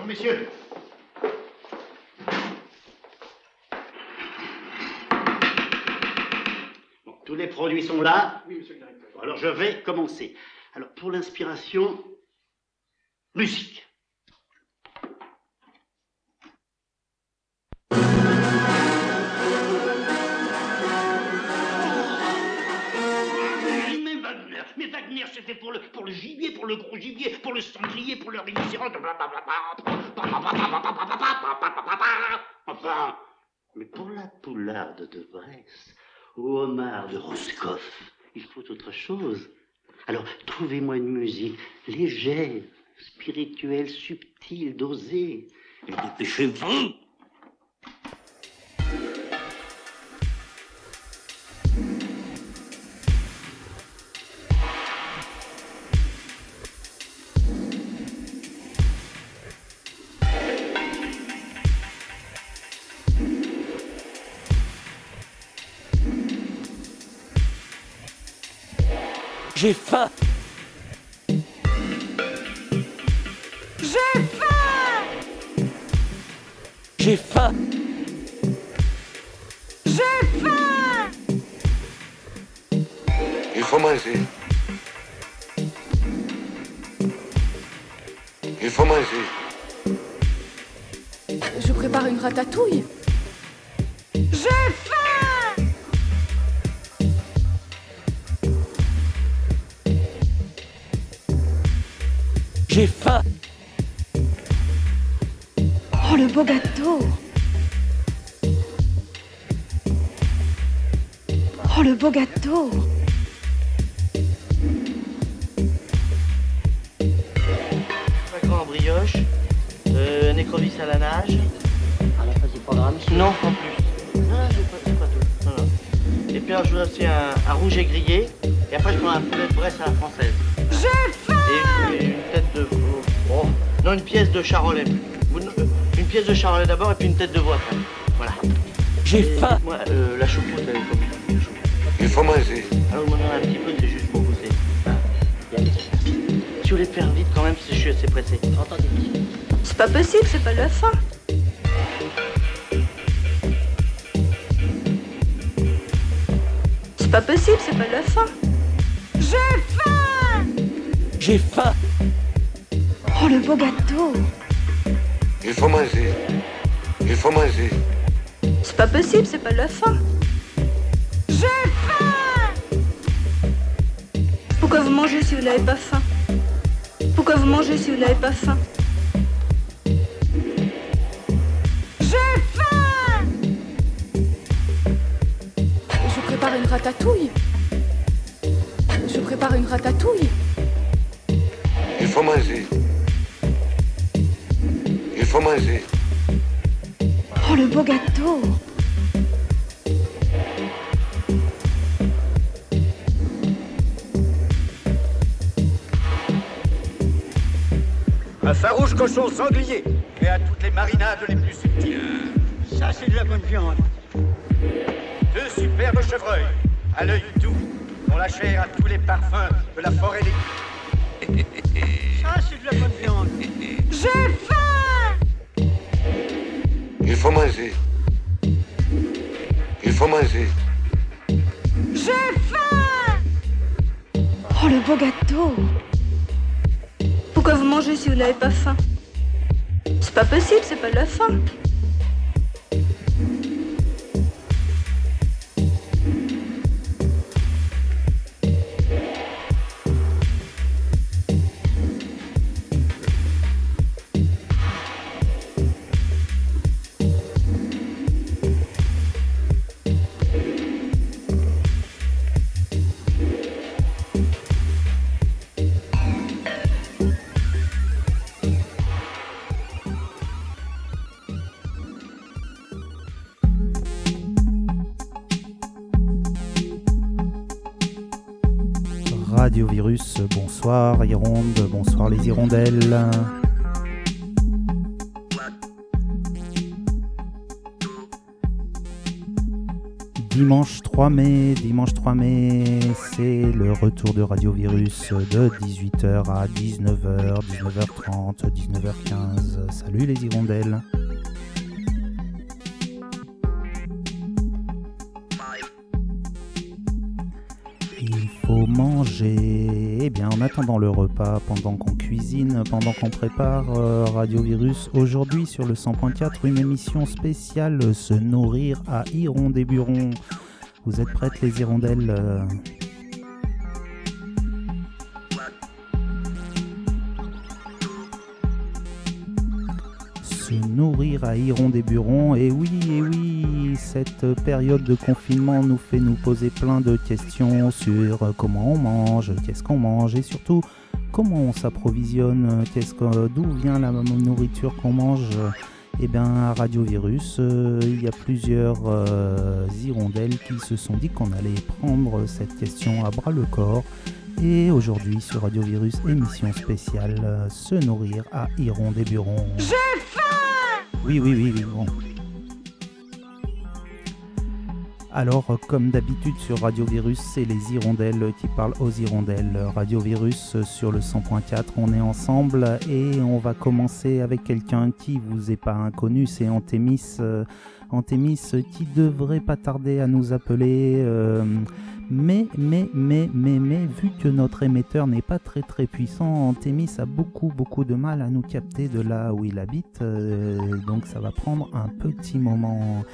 Bonjour, messieurs. Bon, tous les produits sont là Oui, monsieur le directeur. Alors je vais commencer. Alors pour l'inspiration, musique. De Roscoff, il faut autre chose. Alors, trouvez-moi une musique légère, spirituelle, subtile, dosée. Et dépêchez-vous J'ai faim faut manger. Alors, vous m'en un petit peu, c'est juste pour Ah, vous voulez faire vite quand même, parce que je suis assez pressé. Entendez. C'est pas possible, c'est pas la faim. C'est pas possible, c'est pas la faim. J'ai faim J'ai faim Oh, le beau gâteau. Il faut manger. Il faut manger. C'est pas possible, c'est pas la faim. Mangez si vous n'avez pas faim Pourquoi vous mangez si vous n'avez pas faim? J'ai faim Je prépare une ratatouille. Je prépare une ratatouille. Il faut manger. Il faut manger. Oh, le beau gâteau. Cochon sanglier et à toutes les marinades les plus subtiles. Ça, c'est de la bonne viande. Deux superbes chevreuils, à l'œil doux, dont la chair a tous les parfums de la forêt des... Ça, c'est de la bonne viande. J'ai faim Il faut manger. Il faut manger. J'ai faim Oh, le beau gâteau. Pourquoi vous mangez si vous n'avez pas faim? C'est pas possible, c'est pas de la faim. Bonsoir Hironde, bonsoir les hirondelles. Dimanche 3 mai, dimanche 3 mai, c'est le retour de Radio Virus de 18h à 19h, 19h30, 19h15. Salut les hirondelles. Il faut manger. En attendant le repas, pendant qu'on cuisine, pendant qu'on prépare euh, Radio Virus, aujourd'hui sur le 100.4, une émission spéciale Se nourrir à Hiron des Burons. Vous êtes prêtes les hirondelles euh? Se nourrir à Hiron des. Et oui, et oui, cette période de confinement nous fait nous poser plein de questions sur comment on mange, qu'est-ce qu'on mange et surtout comment on s'approvisionne, qu'est-ce que, d'où vient la nourriture qu'on mange. Eh bien, à Radio Virus, euh, il y a plusieurs euh, hirondelles qui se sont dit qu'on allait prendre cette question à bras le corps. Et aujourd'hui, sur Radio Virus, émission spéciale euh, Se nourrir à Hiron des Burons. J'ai faim Oui, oui, oui, oui, bon. Alors, euh, comme d'habitude sur Radio Virus, c'est les hirondelles qui parlent aux hirondelles. Radio Virus euh, sur le 100.4, on est ensemble et on va commencer avec quelqu'un qui vous est pas inconnu, c'est Antémis. euh, Antémis qui devrait pas tarder à nous appeler. Mais, mais, mais, mais, mais, vu que notre émetteur n'est pas très très puissant, Antémis a beaucoup beaucoup de mal à nous capter de là où il habite. euh, donc ça va prendre un petit moment.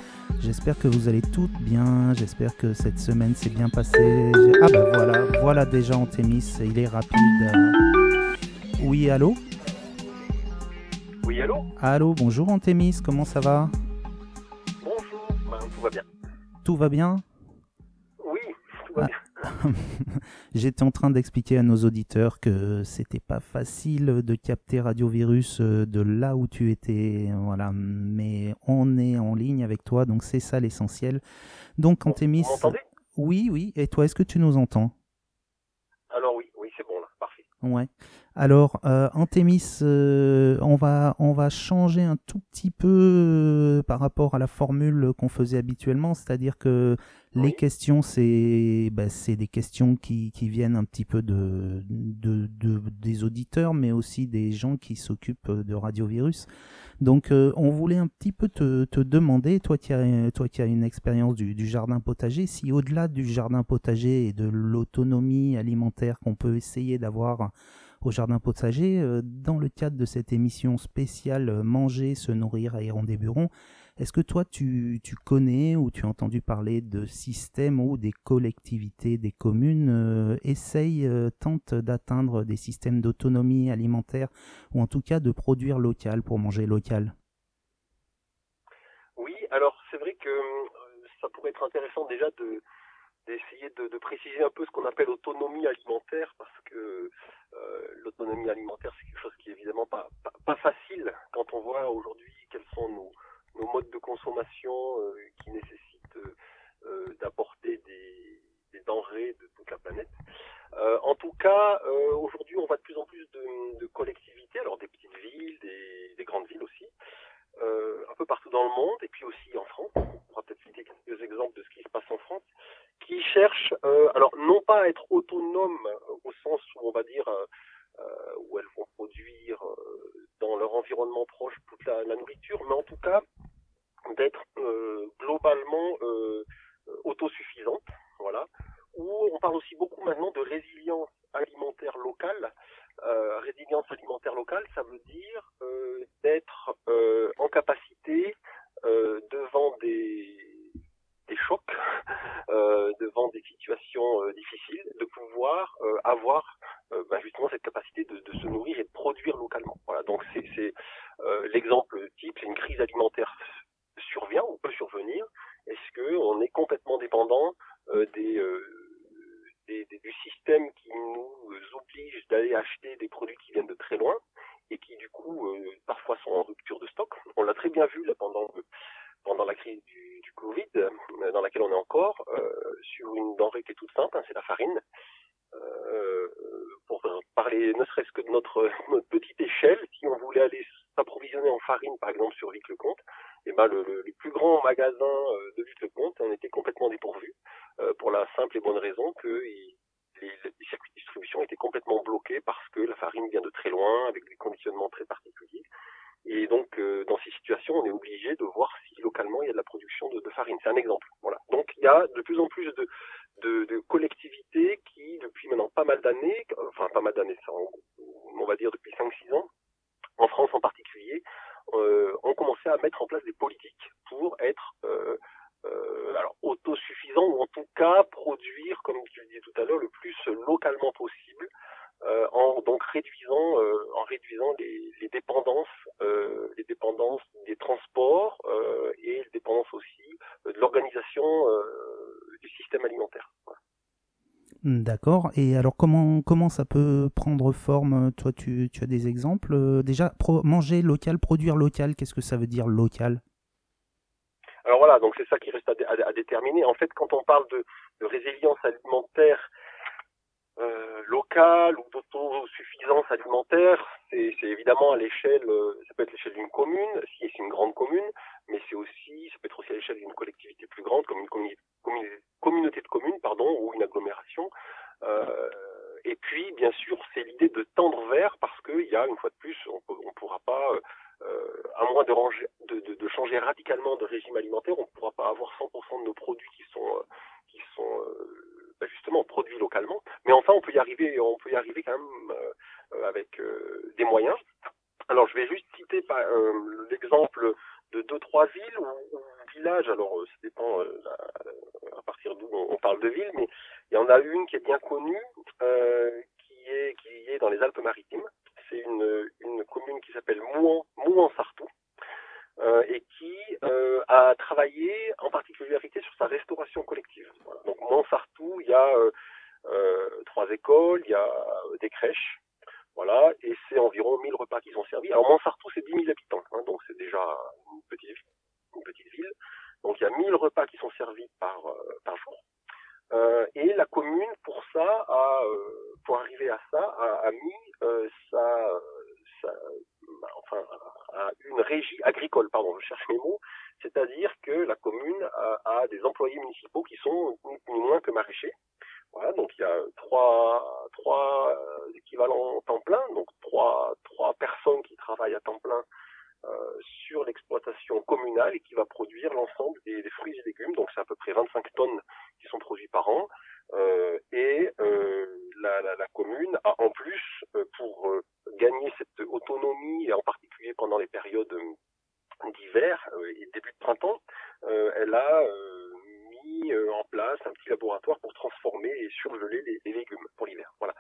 J'espère que vous allez toutes bien. J'espère que cette semaine s'est bien passée. Ah bah voilà, voilà déjà Antémis, il est rapide. Oui, allô? Oui, allô? Allô, bonjour Antémis, comment ça va? Bonjour. Ben, tout va bien. Tout va bien? Ah. J'étais en train d'expliquer à nos auditeurs que c'était pas facile de capter Radio Virus euh, de là où tu étais, voilà. Mais on est en ligne avec toi, donc c'est ça l'essentiel. Donc Antémis, Vous m'entendez? Oui, oui. Et toi, est-ce que tu nous entends? Alors oui, oui, c'est bon là, parfait. Ouais. Alors, euh, Antémis, euh, on, va, on va changer un tout petit peu euh, par rapport à la formule qu'on faisait habituellement, c'est-à-dire que les Oui. questions, c'est bah, c'est des questions qui, qui viennent un petit peu de, de, de- des auditeurs, mais aussi des gens qui s'occupent de Radiovirus. Donc, euh, on voulait un petit peu te, te demander, toi qui as, toi qui as une expérience du, du jardin potager, si au-delà du jardin potager et de l'autonomie alimentaire qu'on peut essayer d'avoir au jardin potager, euh, dans le cadre de cette émission spéciale euh, Manger, se nourrir à Héron des Burons, est-ce que toi tu, tu connais ou tu as entendu parler de systèmes où des collectivités, des communes euh, essayent, euh, tentent d'atteindre des systèmes d'autonomie alimentaire ou en tout cas de produire local pour manger local? Oui, alors c'est vrai que euh, ça pourrait être intéressant déjà de d'essayer de, préciser un peu ce qu'on appelle autonomie alimentaire parce que euh, l'autonomie alimentaire c'est quelque chose qui est évidemment pas, pas, pas facile quand on voit aujourd'hui quels sont nos, nos modes de consommation euh, qui nécessitent euh, euh, d'apporter des, denrées de toute la planète. En tout cas, aujourd'hui, on voit de plus en plus de, collectivités, alors des petites villes, des, des grandes villes aussi, un peu partout dans le monde, et puis aussi en France. On va peut-être citer quelques exemples de ce qui se passe en France, qui cherchent, alors non pas à être autonomes euh, au sens où on va dire où elles vont produire euh, dans leur environnement proche toute la, nourriture, mais en tout cas d'être euh, globalement euh, euh, autosuffisantes, voilà. Où on parle aussi beaucoup maintenant de résilience alimentaire locale. Euh, résilience alimentaire locale, ça veut dire euh, d'être euh, en capacité euh, devant des, des chocs, euh, devant des situations euh, difficiles, de pouvoir euh, avoir euh, ben, justement cette capacité de, de se nourrir et de produire localement. Voilà, donc c'est euh, l'exemple type, c'est une crise alimentaire survient ou peut survenir. Est-ce que on est complètement dépendant euh, des, des- des- du système qui nous oblige d'aller acheter des produits qui viennent de très loin et qui du coup parfois sont en rupture de stock? On l'a très bien vu là pendant pendant la crise du Covid, euh, dans laquelle on est encore, euh, sur une denrée qui est toute simple, hein, c'est la farine. Euh, pour parler ne serait-ce que de notre, notre petite échelle, si on voulait aller s'approvisionner en farine, par exemple sur Vic-le-Comte, et ben le, le, les plus grands magasins de Lutte-le-Comte en étaient complètement dépourvus pour la simple et bonne raison que ils- les, les circuits de distribution étaient complètement bloqués parce que la farine vient de très loin avec des conditionnements très particuliers. Et donc, euh, dans ces situations, on est obligé de voir si localement il y a de la production de, farine. C'est un exemple. Voilà. Donc, il y a de plus en plus de, collectivités qui, depuis maintenant pas mal d'années, enfin pas mal d'années, on va dire depuis 5-6 ans, en France en particulier, euh, ont commencé à mettre en place des politiques pour être euh, euh, alors autosuffisants ou en tout cas produire, comme tu le disais tout à l'heure, le plus localement possible, euh, en donc réduisant, euh, en réduisant les, les dépendances, euh, les dépendances des transports et les dépendances aussi de l'organisation du système alimentaire. Voilà. Hmm, D'accord. Et alors, comment, comment ça peut prendre forme? Toi, tu, tu as des exemples? Déjà, pro- manger local, produire local, qu'est-ce que ça veut dire local? Alors voilà, donc c'est ça qui reste à, dé- à- à déterminer. En fait, quand on parle de, de résilience alimentaire euh, locale ou d'autosuffisance alimentaire, c'est évidemment à l'échelle, euh, ça peut être l'échelle d'une commune, si c'est une grande commune, mais c'est aussi, ça peut être aussi à l'échelle d'une collectivité plus grande, comme une communauté de communes, pardon, ou une agglomération. Euh, et puis, bien sûr, c'est l'idée de tendre vers, parce qu'il y a, une fois de plus, on ne pourra pas, euh, à moins de changer radicalement de régime alimentaire, on ne pourra pas avoir 100% de nos produits qui sont, euh, qui sont euh, ben, justement produits localement. Mais enfin, on peut y arriver, on peut y arriver quand même euh, avec euh, des moyens. Alors, je vais juste citer euh, l'exemple de deux trois villes ou, villages. Alors, ça dépend à partir d'où on, parle de ville, mais il y en a une qui est bien connue, qui est qui est dans les Alpes-Maritimes. C'est une, une commune qui s'appelle Mouan, Mouan-Sartou. Euh, et qui euh, a travaillé en particularité sur sa restauration collective. Donc Mouan-Sartou, il y a euh, euh, trois écoles, il y a euh, des crèches, voilà, et c'est environ 1000 repas qui sont servis. Alors Montsartou, c'est 10 000 habitants, hein, donc c'est déjà une petite, ville. Donc il y a 1000 repas qui sont servis par, euh, par jour. Et la commune, pour ça, a, pour arriver à ça, a, a mis sa, enfin, a une régie agricole, pardon, je cherche mes mots, c'est-à-dire que la commune a, des employés municipaux qui sont ni moins que maraîchers. Voilà, donc il y a trois, trois euh, équivalents temps plein, donc trois, trois personnes qui travaillent à temps plein euh, sur l'exploitation communale et qui va produire l'ensemble des, des fruits et légumes. Donc c'est à peu près 25 tonnes qui sont produits par an. Euh, et euh, la, la, la, commune a en plus, euh, pour gagner cette autonomie, et en particulier pendant les périodes d'hiver et début de printemps, elle a mis en place un petit laboratoire pour transformer et surgeler les, les légumes pour l'hiver. Voilà.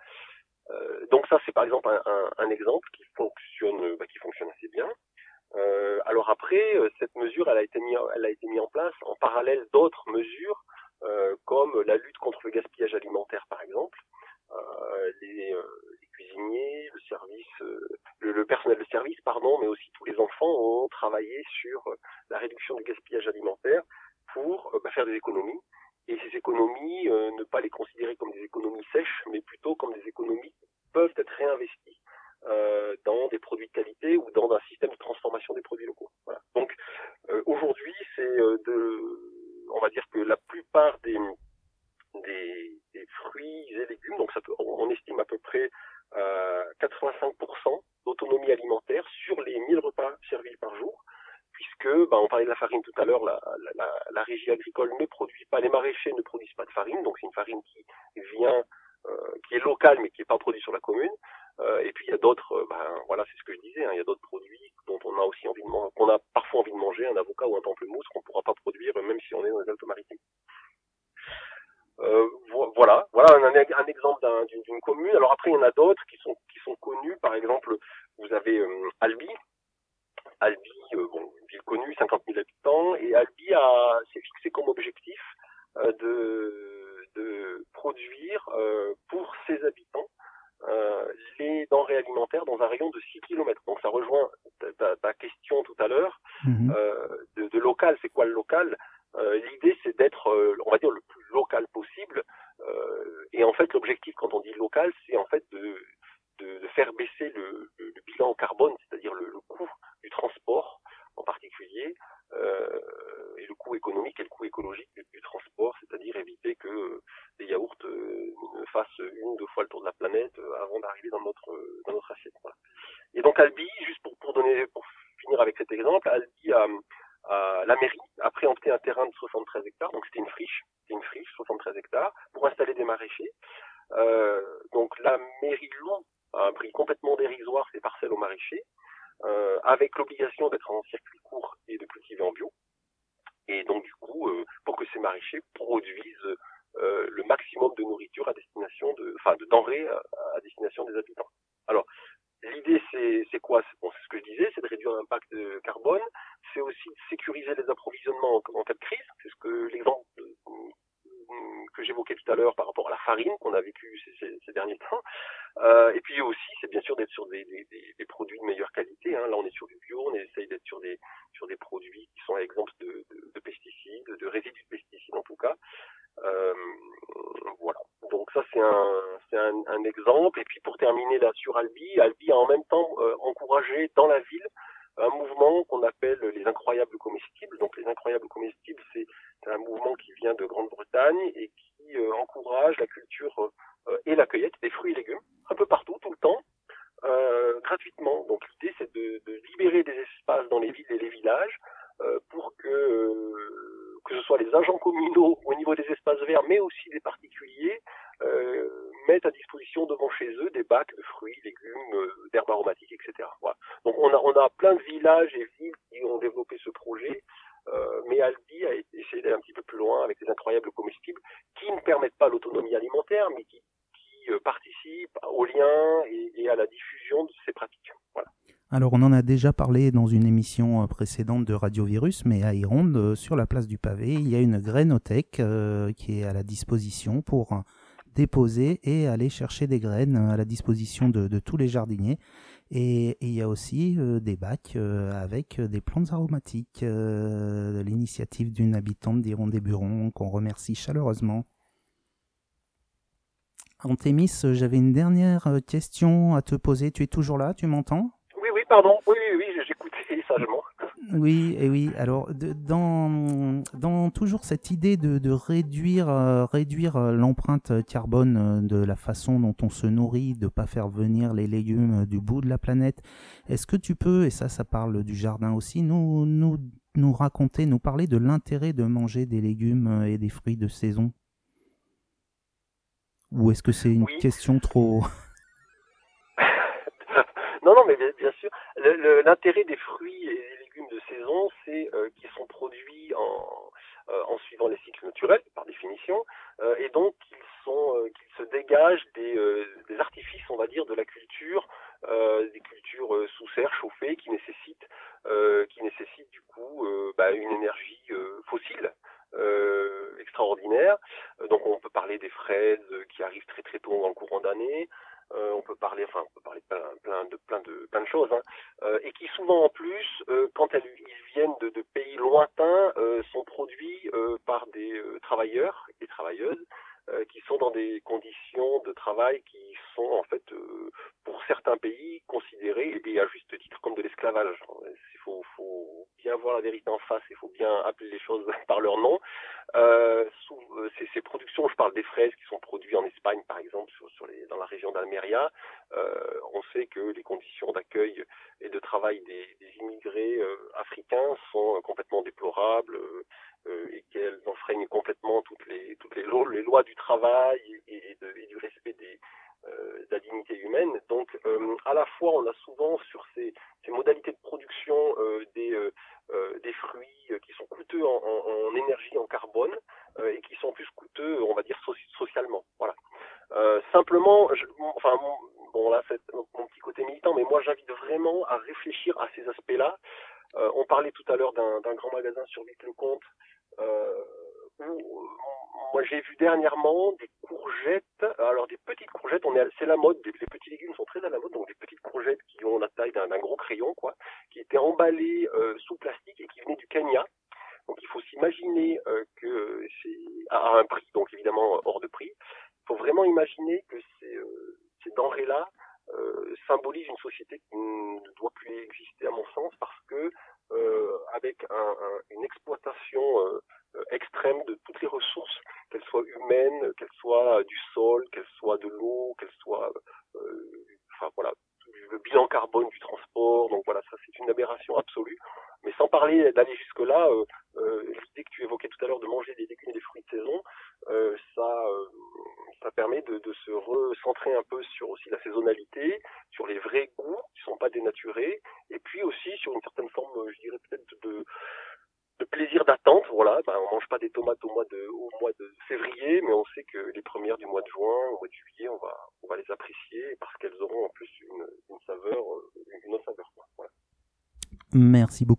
Euh, donc ça c'est par exemple un, un, un, exemple qui fonctionne, bah, qui fonctionne assez bien. Euh, alors après, cette mesure, elle a été mise, elle a été mise en place en parallèle d'autres mesures, comme la lutte contre le gaspillage alimentaire, par exemple. Euh, les, les, cuisiniers, le service, le, le, personnel de service, pardon, mais aussi tous les enfants ont travaillé sur la réduction du gaspillage alimentaire pour bah, faire des économies. Et ces économies, ne pas les considérer comme des économies sèches, mais plutôt comme des économies qui peuvent être réinvesties euh, dans des produits de qualité ou dans un système de transformation des produits locaux. Voilà. Donc euh, aujourd'hui, c'est euh, de, on va dire que la plupart des, fruits et légumes, donc on estime à peu près euh, 85% d'autonomie alimentaire sur les 1000 repas servis par jour, puisque bah, on parlait de la farine tout à l'heure, la, la, régie agricole ne produit pas, les maraîchers ne produisent pas de farine, donc c'est une farine qui vient, euh, qui est locale mais qui n'est pas produite sur la commune. Euh, et puis il y a d'autres, ben, voilà, c'est ce que je disais, hein, il y a d'autres produits dont on a aussi envie de manger, qu'on a parfois envie de manger, un avocat ou un pamplemousse qu'on ne pourra pas produire même si on est dans les Alpes-Maritimes. Euh, voilà, voilà un, exemple d'une un, commune. Alors après, il y en a d'autres qui sont qui sont connus. Par exemple, vous avez euh, Albi. Albi, euh, bon, ville connue, 50 000 habitants, et Albi a s'est fixé comme objectif euh, de de produire euh, pour ses habitants euh, les denrées alimentaires dans un rayon de 6 km. Donc ça rejoint ta, ta question tout à l'heure Mhm. mmh. euh, de, de, local. C'est quoi le local? Euh, L'idée c'est d'être, euh, on va dire, le plus local possible. Euh, et en fait, l'objectif quand on dit local, c'est en fait de, de, de faire baisser le, le, le, bilan carbone, c'est-à-dire le, le, coût du transport en particulier, euh, et le coût économique et le coût écologique du, transport, c'est-à-dire éviter que euh, les yaourts euh, ne fassent une ou deux fois le tour de la planète avant d'arriver dans notre dans notre assiette. Voilà. Et donc Albi, juste pour, pour donner pour finir avec cet exemple, Albi a la mairie a préempté un terrain de 73 hectares, donc c'était une friche, c'était une friche, 73 hectares, pour installer des maraîchers. Euh, donc la mairie loue à un prix complètement dérisoire ces parcelles aux maraîchers, euh, avec l'obligation d'être en circuit court et de cultiver en bio. Et donc du coup, euh, pour que ces maraîchers produisent euh, le maximum de nourriture à destination de, enfin de denrées à, destination des habitants. Alors l'idée c'est quoi? C'est ce que je disais, c'est de réduire l'impact de carbone. C'est aussi de sécuriser les approvisionnements en, en cas de crise. C'est ce que l'exemple euh, que j'évoquais tout à l'heure par rapport à la farine qu'on a vécu ces, ces- ces derniers temps. Euh, et puis aussi, c'est bien sûr d'être sur des, des- des- des produits de meilleure qualité. hein. Là, on est sur du bio, on essaye d'être sur des sur des produits qui sont exempts de, de- de pesticides, de résidus de pesticides en tout cas. Euh, voilà. Donc ça c'est un c'est un, un exemple. Et puis pour terminer là sur Albi, Albi a en même temps euh, encouragé dans la ville un mouvement qu'on appelle les incroyables comestibles. Donc les incroyables comestibles, c'est un mouvement qui vient de Grande-Bretagne et qui euh, encourage la culture euh, et la cueillette des fruits et légumes un peu partout, tout le temps, euh, gratuitement. Donc l'idée c'est de, de libérer des espaces dans les villes et les villages euh, pour que que ce soit les agents communaux au niveau des espaces verts, mais aussi des particuliers, mettent à disposition devant chez eux des bacs de fruits, légumes, euh, d'herbes aromatiques, etc. Donc on a on a plein de villages et villes qui ont développé ce projet. Euh, mais Albi a essayé d'aller un petit peu plus loin avec des incroyables comestibles qui ne permettent pas l'autonomie alimentaire, mais qui, euh, participent au lien et, à la diffusion de ces pratiques. Voilà. Alors, on en a déjà parlé dans une émission euh, précédente de Radio Virus, mais à Ironde, euh, sur la place du pavé, il y a une grainothèque euh, qui est à la disposition pour euh, déposer et aller chercher des graines euh, à la disposition de, tous les jardiniers. Et, il y a aussi euh, des bacs euh, avec des plantes aromatiques, l'initiative d'une habitante d'Ironde des Burons qu'on remercie chaleureusement. Antémis, j'avais une dernière question à te poser. Tu es toujours là? Tu m'entends? Pardon. Oui, oui, oui, j'écoutais sagement. Oui, et oui. Alors, de- dans, dans toujours cette idée de, de réduire, euh, réduire euh, l'empreinte carbone euh, de la façon dont on se nourrit, de pas faire venir les légumes du bout de la planète, est-ce que tu peux, et ça, ça parle du jardin aussi, nous, nous, nous raconter, nous parler de l'intérêt de manger des légumes et des fruits de saison? Ou est-ce que c'est une Oui. question trop... non, non, mais bien, sûr. L'intérêt des fruits et des légumes de saison, c'est euh, qu'ils sont produits en, euh, en suivant les cycles naturels, par définition, euh, et donc qu'ils sont, qu'ils se dégagent des, artifices, on va dire, de la culture, des cultures sous serre chauffées, qui nécessitent, qui nécessitent du coup bah, une énergie fossile. extraordinaire. Donc on peut parler des fraises qui arrivent très très tôt dans le courant d'année. Euh, on peut parler, enfin, on peut parler de plein, de plein de plein de choses, hein. Euh, et qui souvent en plus, euh, quand elles ils viennent de, de pays lointains, euh, sont produits euh, par des euh, travailleurs et travailleuses qui sont dans des conditions de travail qui sont en fait, pour certains pays, considérées et à juste titre comme de l'esclavage. Il faut, faut bien voir la vérité en face, il faut bien appeler les choses par leur nom. Euh, sous, ces, ces productions, je parle des fraises qui sont produites en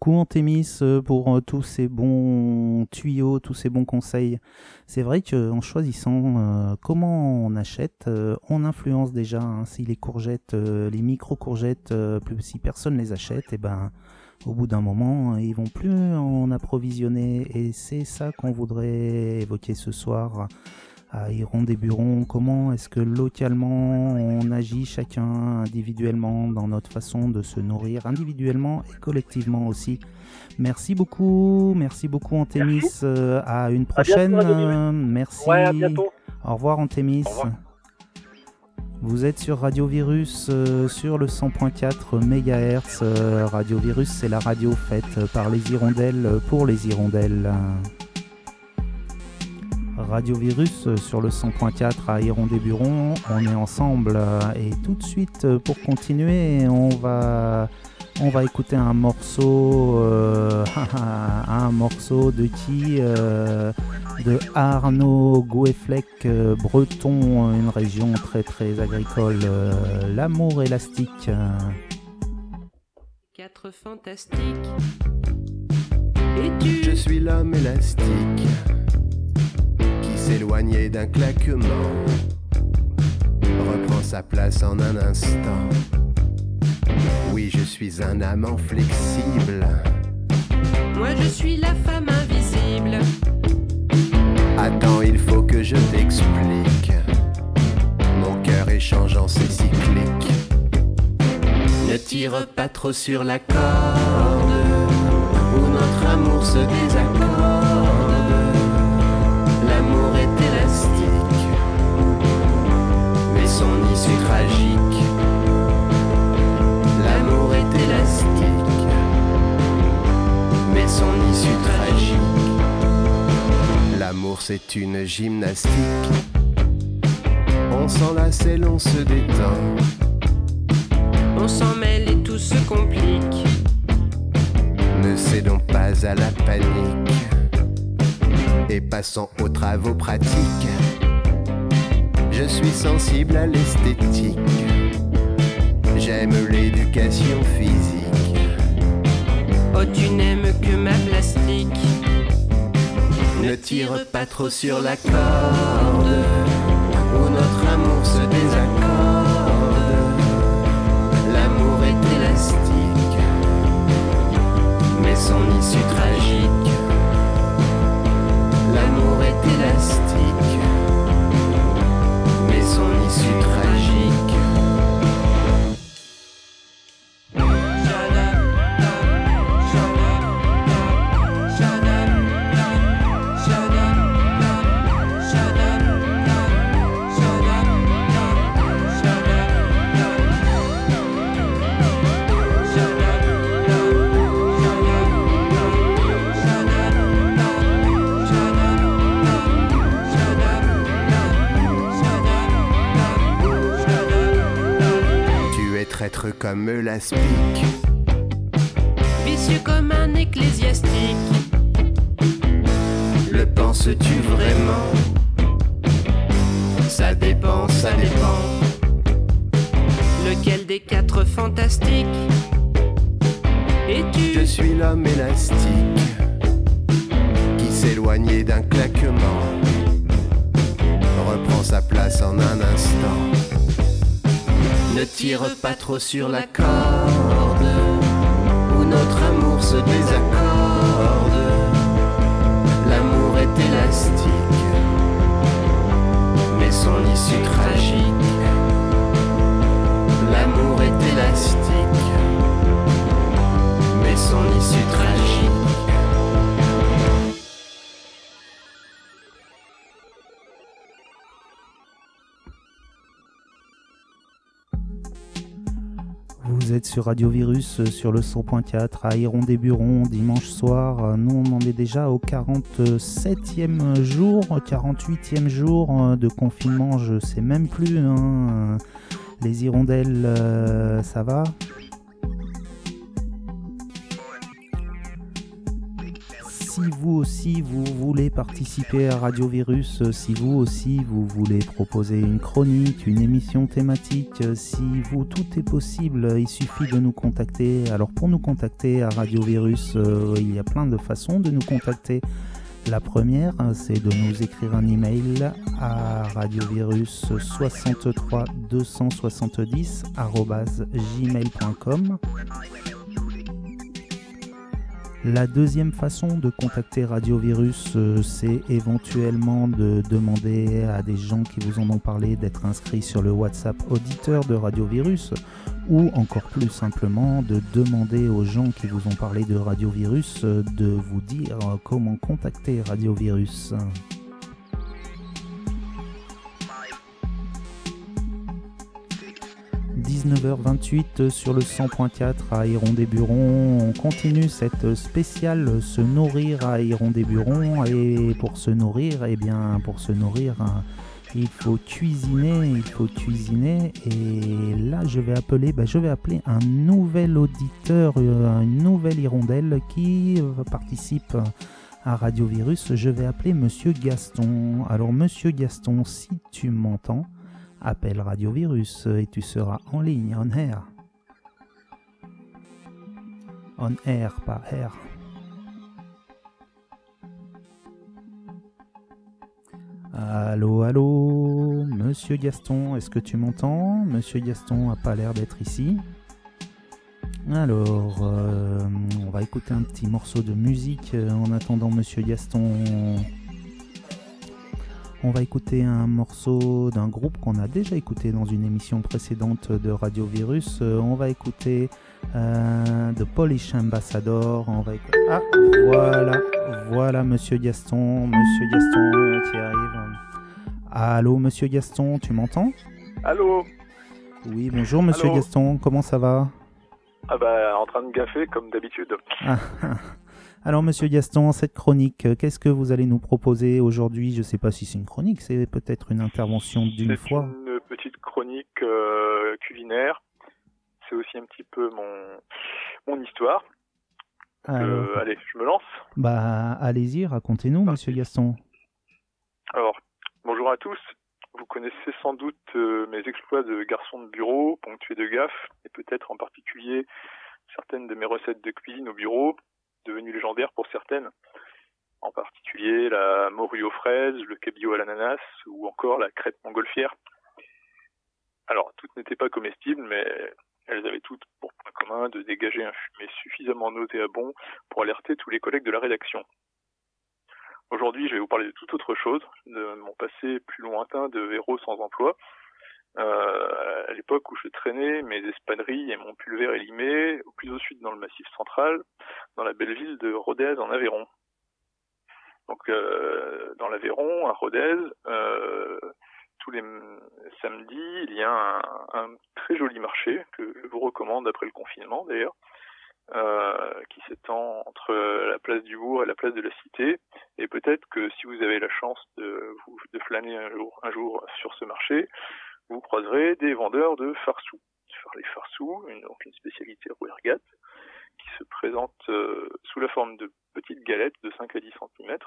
beaucoup euh, pour euh, tous ces bons tuyaux, tous ces bons conseils. C'est vrai qu'en choisissant euh, comment on achète, on influence déjà hein, si les courgettes, les micro courgettes, plus, si personne les achète, et ben au bout d'un moment ils vont plus en approvisionner. Et c'est ça qu'on voudrait évoquer ce soir à Iron des Burons, comment est-ce que localement on agit chacun individuellement dans notre façon de se nourrir individuellement et collectivement aussi. Merci beaucoup, merci beaucoup Antémis, Merci. Euh, à une À bientôt, prochaine. Euh, merci. Ouais, à bientôt. Au revoir Antémis. Au revoir. Vous êtes sur Radio Virus euh, sur le 100.4 MHz. Euh, radio Virus, c'est la radio faite par les hirondelles pour les hirondelles. Radio Virus euh, sur le 100.4 à Hirondé-Buron. On est ensemble euh, et tout de suite euh, pour continuer, on va on va écouter un morceau euh, un morceau de qui euh, de Arnaud Goueflec euh, breton, une région très très agricole, euh, l'amour élastique. Quatre fantastiques. Et tu? Je suis l'homme élastique qui s'éloignait d'un claquement reprend sa place en un instant. Oui, je suis un amant flexible. Moi je suis la femme invisible. Attends, il faut que je t'explique. Mon cœur est changeant, c'est cyclique. Ne tire pas trop sur la corde où notre amour se désaccorde. Son issue tragique. L'amour c'est une gymnastique. On s'enlace et l'on se détend. On s'en mêle et tout se complique. Ne cédons pas à la panique. Et passons aux travaux pratiques. Je suis sensible à l'esthétique. J'aime l'éducation physique. Oh tu n'aimes que ma plastique. Ne tire pas trop sur la corde où notre amour se désaccorde. L'amour est élastique, mais son issue comme l'aspic. Vicieux comme un ecclésiastique. Le penses-tu vraiment? Ça dépend, ça dépend. Lequel des quatre fantastiques Es-tu? Je suis l'homme élastique qui s'éloignait d'un Ne tire pas trop sur la corde où notre amour se désaccorde. L'amour est élastique, mais son issue tragique. L'amour est élastique, mais son issue tragique. Radio Virus euh, sur le 100.4 à Iron des Burons dimanche soir. Euh, Nous on en est déjà au 47e jour, 48e jour euh, de confinement, je sais même plus. hein. Les hirondelles, ça va? Si vous aussi vous voulez participer à Radio Virus, si vous aussi vous voulez proposer une chronique, une émission thématique, si vous tout est possible, il suffit de nous contacter. Alors pour nous contacter à Radio Virus, euh, il y a plein de façons de nous contacter. La première, c'est de nous écrire un email à radiovirus 63 270 gmail.com. La deuxième façon de contacter Radio Virus, euh, c'est éventuellement de demander à des gens qui vous en ont parlé d'être inscrits sur le WhatsApp auditeur de Radio Virus, ou encore plus simplement de demander aux gens qui vous ont parlé de Radio Virus euh, de vous dire euh, comment contacter Radio Virus. 19h28 sur le 100.4 à Iron des Burons. On continue cette spéciale se nourrir à Iron des Burons et pour se nourrir, eh bien pour se nourrir, hein, il faut cuisiner, il faut cuisiner et là je vais appeler, ben, je vais appeler un nouvel auditeur, euh, une nouvelle hirondelle qui participe à Radio Virus. Je vais appeler Monsieur Gaston. Alors Monsieur Gaston, si tu m'entends appelle Radio Virus et tu seras en ligne, on air. On air, pas air. Allô, allô, Monsieur Gaston, est-ce que tu m'entends? Monsieur Gaston a pas l'air d'être ici. Alors, euh, on va écouter un petit morceau de musique euh, en attendant Monsieur Gaston. On va écouter un morceau d'un groupe qu'on a déjà écouté dans une émission précédente de Radio Virus. Euh, on va écouter euh, The Polish Ambassador. On va écouter... Ah, voilà, voilà Monsieur Gaston, Monsieur Gaston qui arrive. Allô, Monsieur Gaston, tu m'entends? Allô? Oui, bonjour Monsieur Allô? Gaston, comment ça va? Ah bah, en train de gaffer comme d'habitude. Ah, ah. Alors, Monsieur Gaston, cette chronique, euh, qu'est-ce que vous allez nous proposer aujourd'hui? Je ne sais pas si c'est une chronique, c'est peut-être une intervention d'une C'est fois. une petite chronique euh, culinaire. C'est aussi un petit peu mon, mon histoire. Alors, Euh, allez, je me lance. bah, allez-y, racontez-nous, Monsieur Gaston. Alors, bonjour à tous. Vous connaissez sans doute euh, mes exploits de garçon de bureau, ponctués de gaffes, et peut-être en particulier certaines de mes recettes de cuisine au bureau, devenues légendaires pour certaines. En particulier la morue aux fraises, le cabillaud à l'ananas, ou encore la crêpe montgolfière. Alors, toutes n'étaient pas comestibles, mais elles avaient toutes pour point commun de dégager un fumet suffisamment nauséabond pour alerter tous les collègues de la rédaction. Aujourd'hui, je vais vous parler de toute autre chose, de mon passé plus lointain de héros sans emploi. Euh, à l'époque où je traînais mes espadrilles et mon pulver élimé au plus au sud dans le massif central, dans la belle ville de Rodez en Aveyron. Donc euh, dans l'Aveyron, à Rodez, euh, tous les samedis, il y a un, très joli marché que je vous recommande après le confinement d'ailleurs, euh, qui s'étend entre la place du Bourg et la place de la Cité. Et peut-être que si vous avez la chance de, de flâner un jour, un jour sur ce marché, vous croiserez des vendeurs de farsou. Les farsous, une, donc une spécialité rouergate, qui se présente euh, sous la forme de petites galettes de 5 à 10 cm,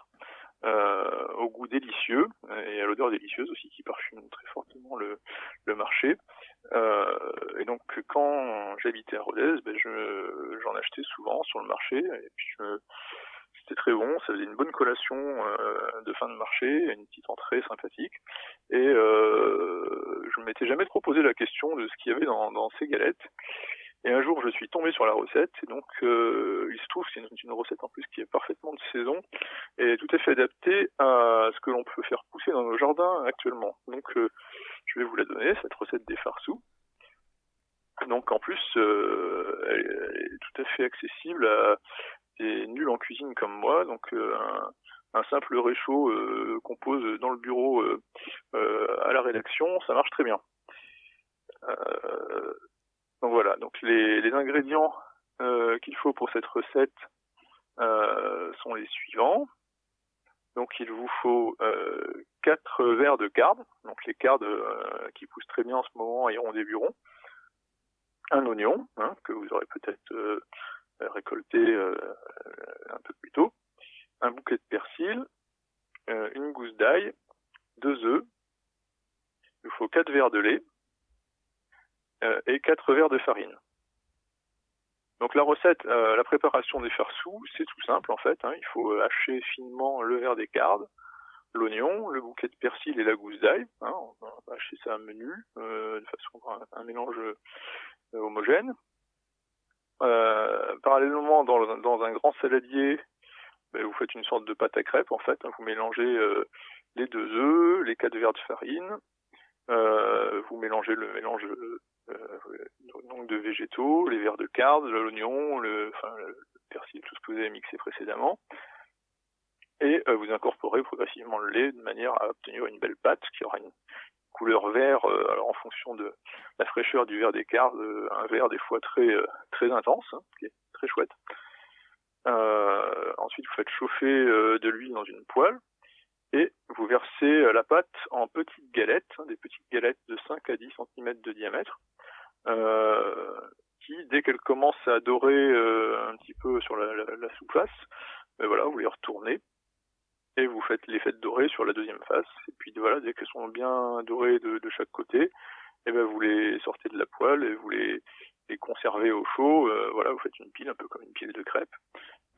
euh, au goût délicieux et à l'odeur délicieuse aussi, qui parfume très fortement le, le marché. Euh, et donc quand j'habitais à Rodez, ben, je, j'en achetais souvent sur le marché, et puis je c'était très bon, ça faisait une bonne collation euh, de fin de marché, une petite entrée sympathique. Et euh, je ne m'étais jamais trop posé la question de ce qu'il y avait dans, ces galettes. Et un jour, je suis tombé sur la recette, et donc euh, il se trouve que c'est une, recette en plus qui est parfaitement de saison et tout à fait adaptée à ce que l'on peut faire pousser dans nos jardins actuellement. Donc je vais vous la donner, cette recette des farsous. Donc en plus, elle est tout à fait accessible à nuls en cuisine comme moi. Donc euh, un, simple réchaud euh, qu'on pose dans le bureau euh, à la rédaction, ça marche très bien. Donc voilà, donc les, les ingrédients qu'il faut pour cette recette sont les suivants. Donc il vous faut euh, 4 verres de cardes, donc les cardes qui poussent très bien en ce moment à Iron des Burons, un oignon hein, que vous aurez peut-être récolté euh, un peu plus tôt, un bouquet de persil, euh, une gousse d'ail, deux œufs, il vous faut 4 verres de lait euh, et 4 verres de farine. Donc la recette, euh, la préparation des farsous, c'est tout simple en fait. hein. Il faut euh, hacher finement le verre d'écarde, l'oignon, le bouquet de persil et la gousse d'ail. hein. On va hacher ça à menu, euh, de façon à un, mélange euh, homogène. Euh, parallèlement, dans, un grand saladier, ben, vous faites une sorte de pâte à crêpes en fait. Vous mélangez euh, les deux œufs, les quatre verres de farine, euh, vous mélangez le mélange de végétaux, les verres de carde, l'oignon, le, persil, tout ce que vous avez mixé précédemment. Et vous incorporez progressivement le lait de manière à obtenir une belle pâte qui aura une couleur vert, euh, alors en fonction de la fraîcheur du verre d'écart, euh, un vert des fois très euh, très intense, hein, qui est très chouette. Ensuite, vous faites chauffer de l'huile dans une poêle et vous versez la pâte en petites galettes, hein, des petites galettes de 5 à 10 cm de diamètre, qui, dès qu'elles commencent à dorer un petit peu sur la, la, ben voilà, vous les retournez vous faites les faites dorer sur la deuxième face. Et puis voilà, dès qu'elles sont bien dorées de, chaque côté, et ben vous les sortez de la poêle et vous les, conservez au chaud. Euh, voilà, vous faites une pile un peu comme une pile de crêpes,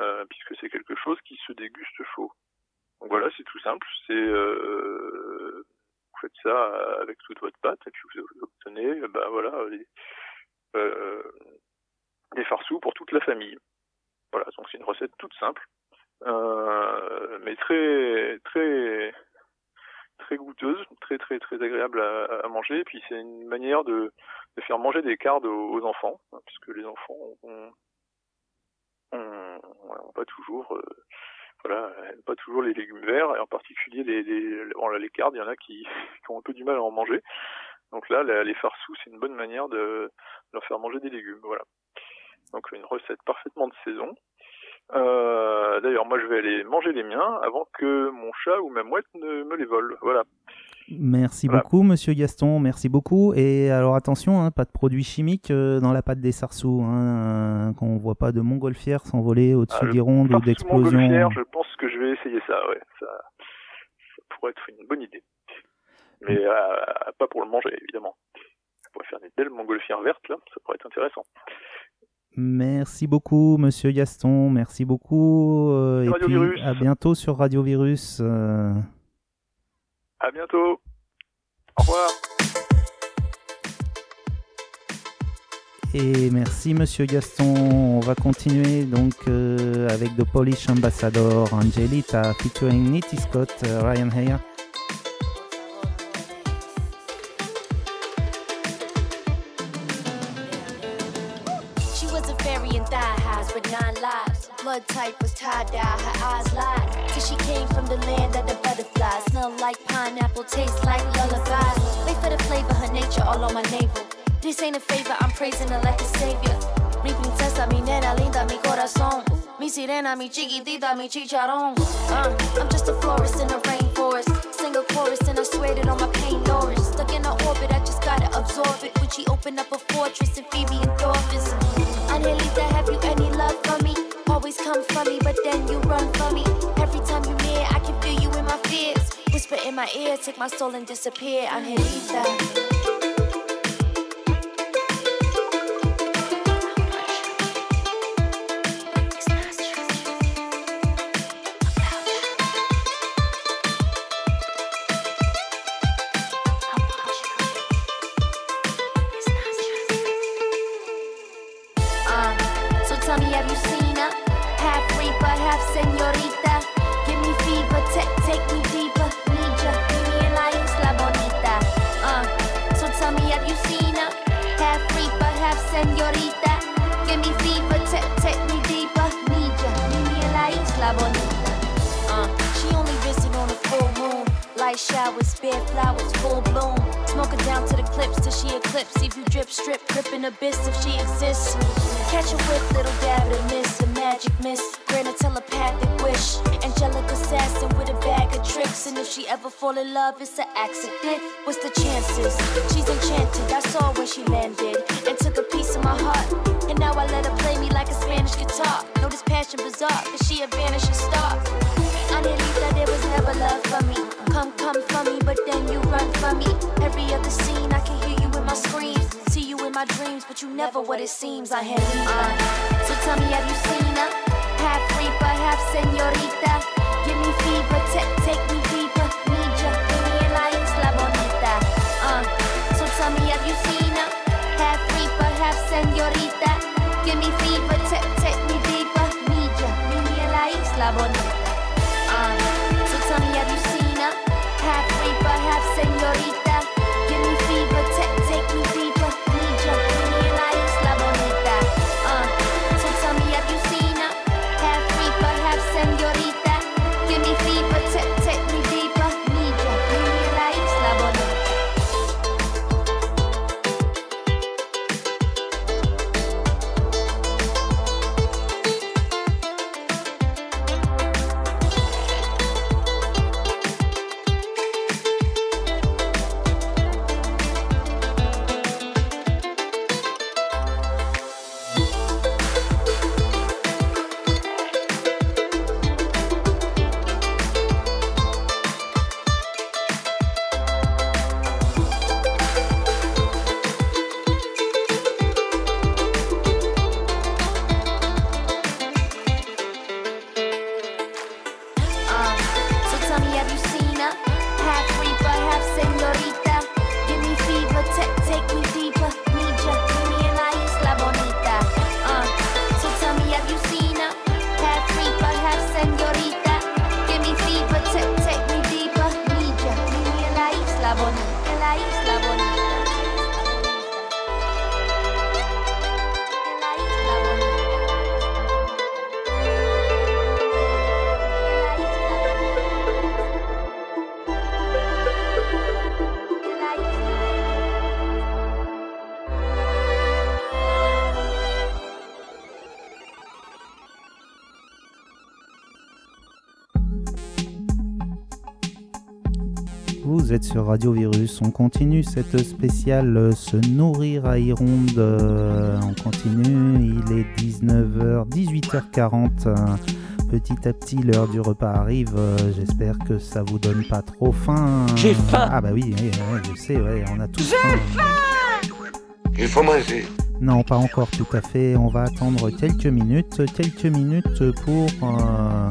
euh, puisque c'est quelque chose qui se déguste chaud. Donc voilà, c'est tout simple. C'est euh, vous faites ça avec toute votre pâte et puis vous obtenez, ben voilà, les, euh, des farsous pour toute la famille. Voilà, donc c'est une recette toute simple, euh, mais très très très goûteuse, très très très agréable à, à manger. Et puis c'est une manière de, de faire manger des cardes aux, aux enfants, hein, puisque les enfants ont, ont, voilà, ont pas toujours euh, voilà, pas toujours les légumes verts, et en particulier les, les, bon, les cardes, il y en a qui, qui ont un peu du mal à en manger. Donc là, la- les farsous, c'est une bonne manière de leur faire manger des légumes. Voilà. Donc une recette parfaitement de saison. Euh, D'ailleurs, moi, je vais aller manger les miens avant que mon chat ou ma mouette ne me les vole. Voilà. Merci Voilà. beaucoup, monsieur Gaston. Merci beaucoup. Et alors, attention, hein, pas de produits chimiques euh, dans la pâte des sarsous. Hein, euh, qu'on ne voit pas de montgolfière s'envoler au-dessus Ah, le d'hirondelles ou d'explosions. je pense que je vais essayer ça. Ouais, ça, ça pourrait être une bonne idée. Mais euh, pas pour le manger, évidemment. On pourrait faire des belles montgolfières vertes là. Ça pourrait être intéressant. Merci beaucoup, monsieur Gaston. Merci beaucoup. euh, et Radio puis, Virus. à bientôt sur Radio Virus. euh. À bientôt. Au revoir. Et merci Monsieur Gaston. On va continuer donc euh, avec The Polish Ambassador Angelita featuring Nitty Scott, Ryan Heyer. Blood type was tie dye, her eyes lied. Till she came from the land of the butterflies. Smell like pineapple, taste like lullabies. Wait for the flavor, her nature all on my navel. This ain't a favor, I'm praising her like a savior. Mi princesa, mi nena linda, mi corazón. Mi sirena, mi chiquitita, mi chicharrón. Uh, I'm just a florist in a rainforest. Sing a chorus and I swear that on my pain Norris. Stuck in her orbit, I just gotta absorb it. When she opened up a fortress and feed me endorphins. Angelita, have you any love for me? Always come for me, but then you run for me. Every time you near, I can feel you in my fears. Whisper in my ear, take my soul and disappear. Angelita. Uh, êtes sur Radio Virus. On continue cette spéciale euh, Se nourrir à Ironde. Euh, on continue. Il est 19h, 18h40. Euh, Petit à petit, l'heure du repas arrive. Euh, J'espère que ça vous donne pas trop faim. J'ai faim. Ah bah oui, je sais, ouais, on a tous faim. Il faut manger. Non, pas encore tout à fait. On va attendre quelques minutes, quelques minutes pour, euh,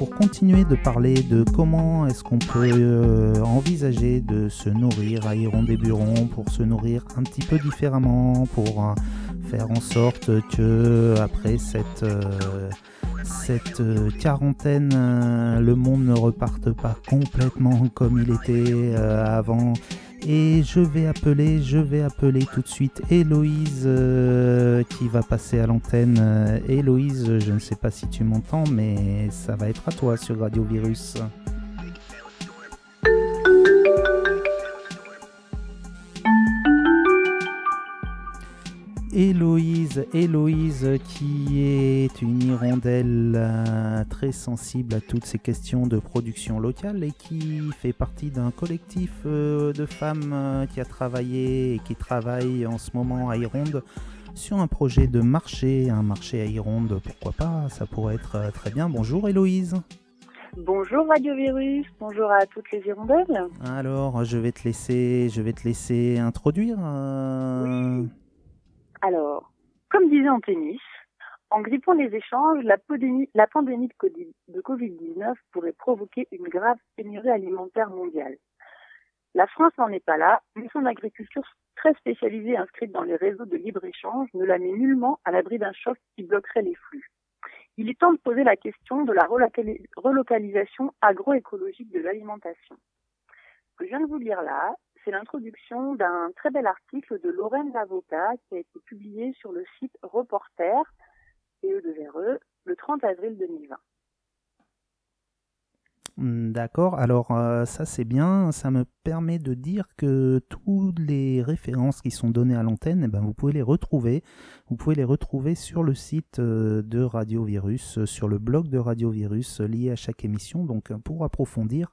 pour continuer de parler de comment est-ce qu'on peut euh, envisager de se nourrir à Iron des Burons, pour se nourrir un petit peu différemment, pour euh, faire en sorte que après cette, euh, cette quarantaine, le monde ne reparte pas complètement comme il était avant. Et je vais appeler, je vais appeler tout de suite Héloïse euh, qui va passer à l'antenne. Euh, Héloïse, je ne sais pas si tu m'entends, mais ça va être à toi sur Radio Virus. Héloïse, Héloïse qui est une hirondelle euh, très sensible à toutes ces questions de production locale et qui fait partie d'un collectif euh, de femmes euh, qui a travaillé et qui travaille en ce moment à Ironde sur un projet de marché, un marché à Ironde, pourquoi pas, ça pourrait être très bien. Bonjour Héloïse. Bonjour Radio Virus, bonjour à toutes les hirondelles. Alors, je vais te laisser, je vais te laisser introduire. Alors, comme disait Anténis, en grippant les échanges, la, pandémie, la pandémie de Codi- de Covid-19 pourrait provoquer une grave pénurie alimentaire mondiale. La France n'en est pas là, mais son agriculture très spécialisée inscrite dans les réseaux de libre-échange ne la met nullement à l'abri d'un choc qui bloquerait les flux. Il est temps de poser la question de la relocali- relocalisation agroécologique de l'alimentation. Ce que je viens de vous lire là, c'est l'introduction d'un très bel article de Lorraine Lavocat qui a été publié sur le site Reporter, CE de VRE, le 30 avril 2020. Hmm, D'accord, alors euh, ça c'est bien, ça me permet de dire que toutes les références qui sont données à l'antenne, eh ben, vous pouvez les retrouver. Vous pouvez les retrouver sur le site euh, de Radio Virus, euh, sur le blog de Radio Virus lié à chaque émission. Donc pour approfondir,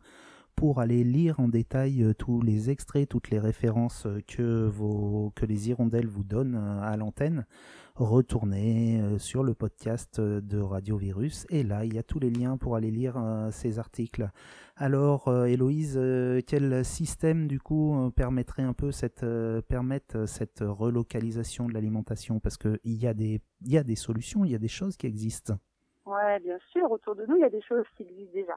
pour aller lire en détail euh, tous les extraits, toutes les références euh, que, les hirondelles vous donnent euh, à l'antenne, retournez sur le podcast de Radio Virus et là il y a tous les liens pour aller lire ces articles. Alors Héloïse, quel système du coup permettrait un peu cette, permettre cette relocalisation de l'alimentation? Parce qu'il y, a des- y a des solutions, il y a des choses qui existent. Ouais, bien sûr. Autour de nous, il y a des choses qui existent déjà.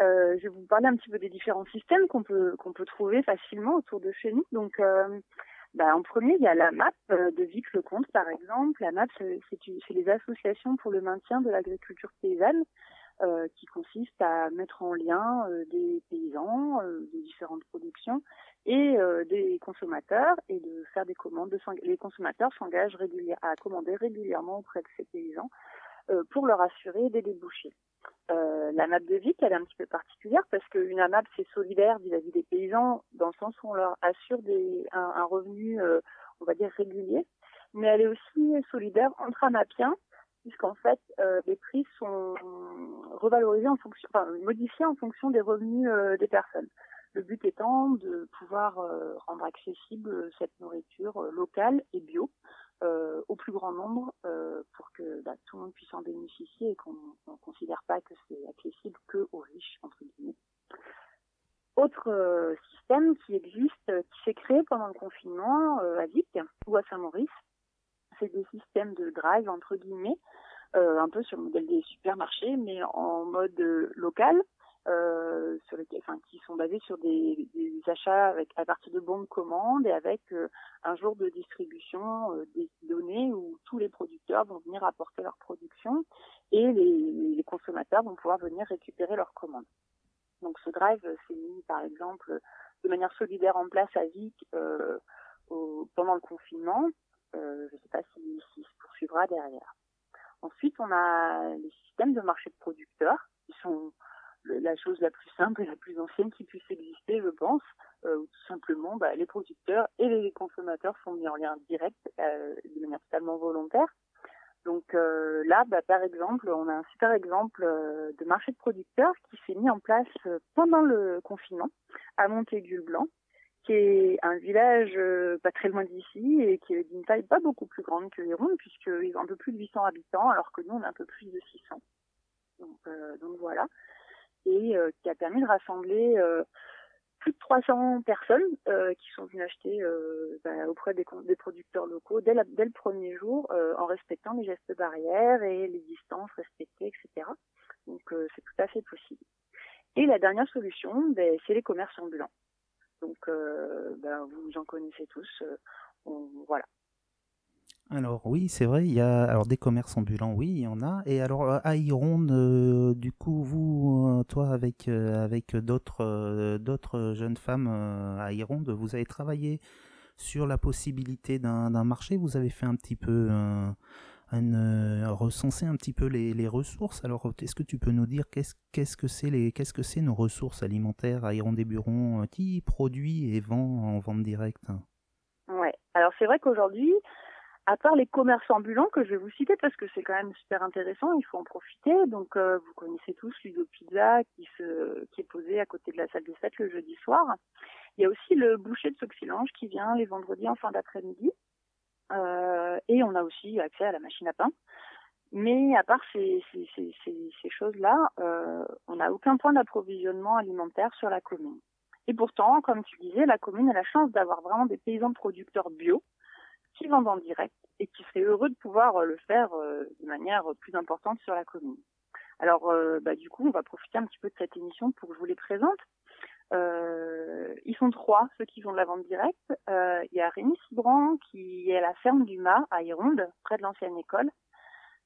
Euh, je vais vous parler un petit peu des différents systèmes qu'on peut qu'on peut trouver facilement autour de chez nous. Donc, euh, bah, en premier, il y a la MAP euh, de Vic Lecomte, par exemple. La MAP, c'est les associations pour le maintien de l'agriculture paysanne, euh, qui consiste à mettre en lien euh, des paysans euh, de différentes productions et des consommateurs et de faire des commandes. Les consommateurs s'engagent régulièrement à commander régulièrement auprès de ces paysans pour leur assurer des débouchés. Euh, la MAP de Vic, elle est un petit peu particulière parce qu'une AMAP, c'est solidaire vis-à-vis des paysans dans le sens où on leur assure un, revenu, euh, on va dire, régulier. Mais elle est aussi solidaire entre AMAPiens puisqu'en fait, euh, les prix sont revalorisés en fonction, enfin, modifiés en fonction des revenus euh, des personnes. Le but étant de pouvoir rendre accessible cette nourriture locale et bio euh, au plus grand nombre euh, pour que bah, tout le monde puisse en bénéficier et qu'on ne considère pas que c'est accessible que aux riches, entre guillemets. Autre euh, système qui existe, qui s'est créé pendant le confinement à Vic ou à Saint-Maurice, c'est des systèmes de drive, entre guillemets, un peu sur le modèle des supermarchés, mais en mode local, euh, sur lesquels, enfin, qui sont basés sur des, des achats avec, à partir de bons de commande et avec euh, un jour de distribution euh, des données où tous les producteurs vont venir apporter leur production et les, les consommateurs vont pouvoir venir récupérer leurs commandes. Donc ce drive euh, s'est mis par exemple de manière solidaire en place à Vic euh, au, pendant le confinement. Euh, je ne sais pas s'il si, se poursuivra derrière. Ensuite, on a les systèmes de marché de producteurs qui sont la chose la plus simple et la plus ancienne qui puisse exister, je pense, euh, où tout simplement bah, les producteurs et les consommateurs sont mis en lien direct euh, de manière totalement volontaire. Donc euh, là, bah, par exemple, on a un super exemple de marché de producteurs qui s'est mis en place pendant le confinement à Montaigu-le-Blanc, qui est un village pas très loin d'ici et qui est d'une taille pas beaucoup plus grande que les puisqu'ils ont un peu plus de 800 habitants, alors que nous, on a un peu plus de 600. Donc, euh, donc voilà. Et euh, qui a permis de rassembler euh, plus de 300 personnes euh, qui sont venues acheter euh, bah, auprès des, des, producteurs locaux dès, la, dès le premier jour euh, en respectant les gestes barrières et les distances respectées, etc. Donc euh, c'est tout à fait possible. Et la dernière solution, ben, c'est les commerces ambulants. Donc ben, vous en connaissez tous. Voilà. Alors oui, c'est vrai, il y a alors des commerces ambulants, oui, il y en a. Et alors à Ironde, euh, du coup, vous, euh, toi, avec euh, avec d'autres euh, jeunes femmes euh, à Ironde, vous avez travaillé sur la possibilité d'un marché? Vous avez fait un petit peu un, recenser un petit peu les, ressources? Alors, est-ce que tu peux nous dire qu'est-ce qu'est-ce que c'est les qu'est-ce que c'est nos ressources alimentaires à Ironde des Burons Qui produit et vend en vente directe? Ouais. Alors c'est vrai qu'aujourd'hui à part les commerces ambulants que je vais vous citer parce que c'est quand même super intéressant, il faut en profiter. Donc euh, vous connaissez tous Ludo Pizza qui est posé à côté de la salle des fêtes le jeudi soir. Il y a aussi le boucher de Soxilange qui vient les vendredis en fin d'après-midi. Euh, et on a aussi accès à la machine à pain. Mais à part ces choses-là, euh, on n'a aucun point d'approvisionnement alimentaire sur la commune. Et pourtant, comme tu disais, la commune a la chance d'avoir vraiment des paysans producteurs bio qui vendent en direct et qui seraient heureux de pouvoir le faire euh, de manière plus importante sur la commune. Alors, euh, bah, du coup, on va profiter un petit peu de cette émission pour que je vous les présente. Euh, ils sont trois, ceux qui font de la vente directe. Euh, il y a Rémi Cibran qui est à la ferme du Mât à Ironde, près de l'ancienne école.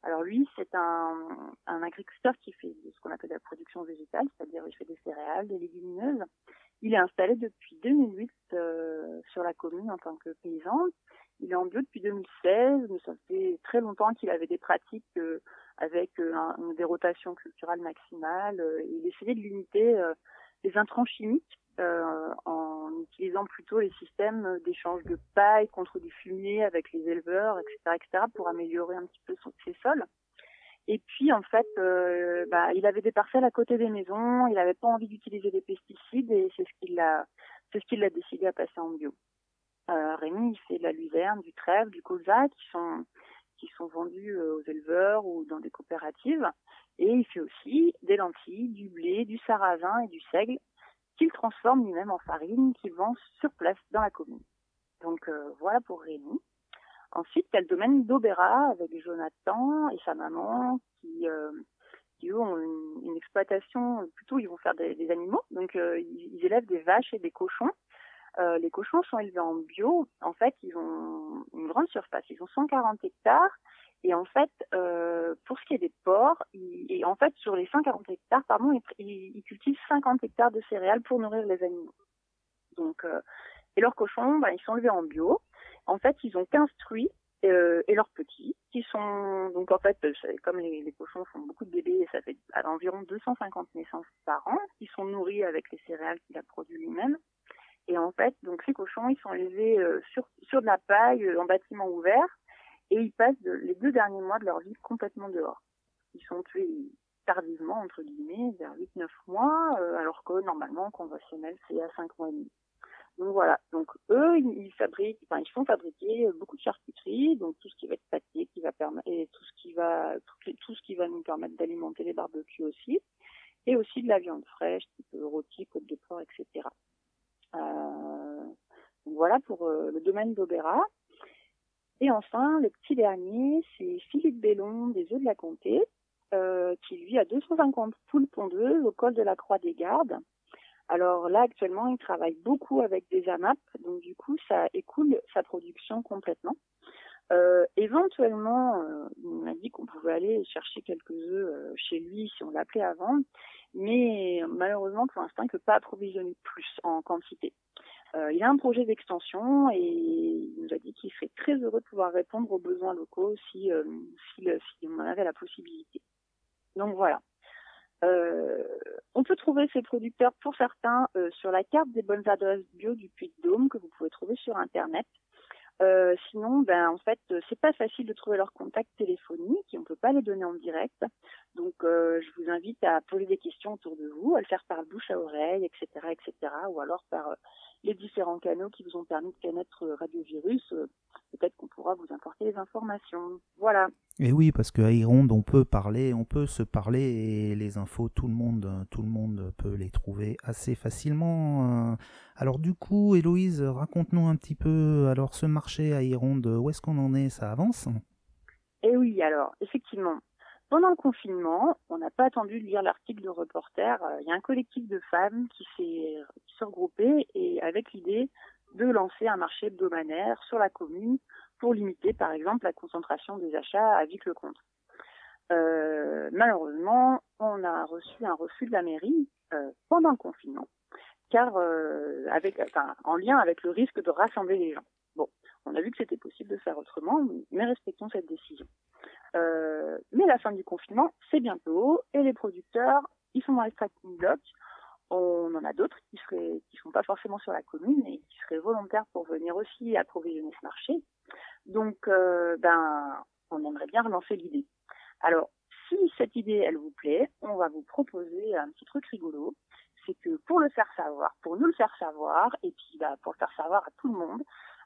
Alors lui, c'est un, un agriculteur qui fait ce qu'on appelle la production végétale, c'est-à-dire il fait des céréales, des légumineuses. Il est installé depuis 2008 euh, sur la commune en tant que paysan. Il est en bio depuis 2016, mais ça fait très longtemps qu'il avait des pratiques euh, avec un, des rotations culturelles maximales. il essayait de limiter les intrants chimiques en utilisant plutôt les systèmes d'échange de paille contre du fumier avec les éleveurs, etc., etc., pour améliorer un petit peu ses sols. Et puis en fait, euh, bah, il avait des parcelles à côté des maisons, il n'avait pas envie d'utiliser des pesticides et c'est ce qu'il a, c'est ce qu'il a décidé à passer en bio. Euh, Rémi, il fait de la luzerne, du trèfle, du colza qui sont qui sont vendus euh, aux éleveurs ou dans des coopératives. Et il fait aussi des lentilles, du blé, du sarrasin et du seigle qu'il transforme lui-même en farine qu'il vend sur place dans la commune. Donc euh, voilà pour Rémi. Ensuite, il y a le domaine d'Aubera avec Jonathan et sa maman qui, euh, qui eux, ont une, une, exploitation, plutôt ils vont faire des, des animaux, donc euh, ils, ils, élèvent des vaches et des cochons. Euh, les cochons sont élevés en bio. En fait, ils ont une grande surface. Ils ont 140 hectares. Et en fait, euh, pour ce qui est des porcs, ils, et en fait, sur les 140 hectares, pardon, ils, ils, cultivent 50 hectares de céréales pour nourrir les animaux. Donc, euh, et leurs cochons, bah, ils sont élevés en bio. En fait, ils ont 15 truies euh, et leurs petits, qui sont donc en fait, comme les, les, cochons font beaucoup de bébés, et ça fait à environ 250 naissances par an, ils sont nourris avec les céréales qu'il a produit lui-même. Et en fait, donc ces cochons, ils sont élevés euh, sur sur de la paille euh, en bâtiment ouvert, et ils passent de, les deux derniers mois de leur vie complètement dehors. Ils sont tués tardivement entre guillemets, vers 8-9 mois, euh, alors que normalement conventionnel c'est à 5 mois et demi. Donc voilà. Donc eux, ils fabriquent, enfin ils font fabriquer beaucoup de charcuterie, donc tout ce qui va être pâté, qui va permettre, et tout ce qui va, tout ce qui va nous permettre d'alimenter les barbecues aussi, et aussi de la viande fraîche, type rôti, côte de porc, etc. Euh, voilà pour euh, le domaine d'Aubera. Et enfin, le petit dernier, c'est Philippe Bellon des Eaux de la Comté, euh, qui lui a 250 poules pondeuses au col de la Croix des Gardes. Alors là, actuellement, il travaille beaucoup avec des AMAP, donc du coup, ça écoule sa production complètement. Euh, éventuellement, euh, il m'a dit qu'on pouvait aller chercher quelques œufs euh, chez lui si on l'appelait vendre, mais malheureusement, pour l'instant, il ne peut pas approvisionner plus en quantité. Euh, il a un projet d'extension et il nous a dit qu'il serait très heureux de pouvoir répondre aux besoins locaux si, euh, si, si on en avait la possibilité. Donc voilà. Euh, on peut trouver ces producteurs pour certains euh, sur la carte des bonnes adresses bio du Puy-de-Dôme que vous pouvez trouver sur internet. Euh, sinon, ben en fait, c'est pas facile de trouver leurs contacts téléphoniques et on peut pas les donner en direct. Donc, euh, je vous invite à poser des questions autour de vous, à le faire par bouche à oreille, etc., etc., ou alors par euh, les différents canaux qui vous ont permis de connaître Radio Virus. Peut-être qu'on pourra vous apporter les informations. Voilà. Et oui, parce qu'à Ironde, on peut parler, on peut se parler et les infos, tout le monde, tout le monde peut les trouver assez facilement. Alors du coup, Héloïse, raconte-nous un petit peu, alors ce marché à Ironde, où est-ce qu'on en est? Ça avance? Eh oui, alors effectivement, pendant le confinement, on n'a pas attendu de lire l'article de reporter. Il y a un collectif de femmes qui s'est regroupé et avec l'idée de lancer un marché hebdomadaire sur la commune pour limiter, par exemple, la concentration des achats à Vic-le-Comte. Euh, malheureusement, on a reçu un refus de la mairie euh, pendant le confinement, car euh, avec, enfin, en lien avec le risque de rassembler les gens. Bon, on a vu que c'était possible de faire autrement, mais respectons cette décision. Euh, mais la fin du confinement, c'est bientôt, et les producteurs, ils sont dans les tracking blocks. On en a d'autres qui seraient, qui sont pas forcément sur la commune et qui seraient volontaires pour venir aussi approvisionner ce marché. Donc, euh, ben, on aimerait bien relancer l'idée. Alors, si cette idée, elle vous plaît, on va vous proposer un petit truc rigolo. C'est que pour le faire savoir, pour nous le faire savoir, et puis bah, pour le faire savoir à tout le monde,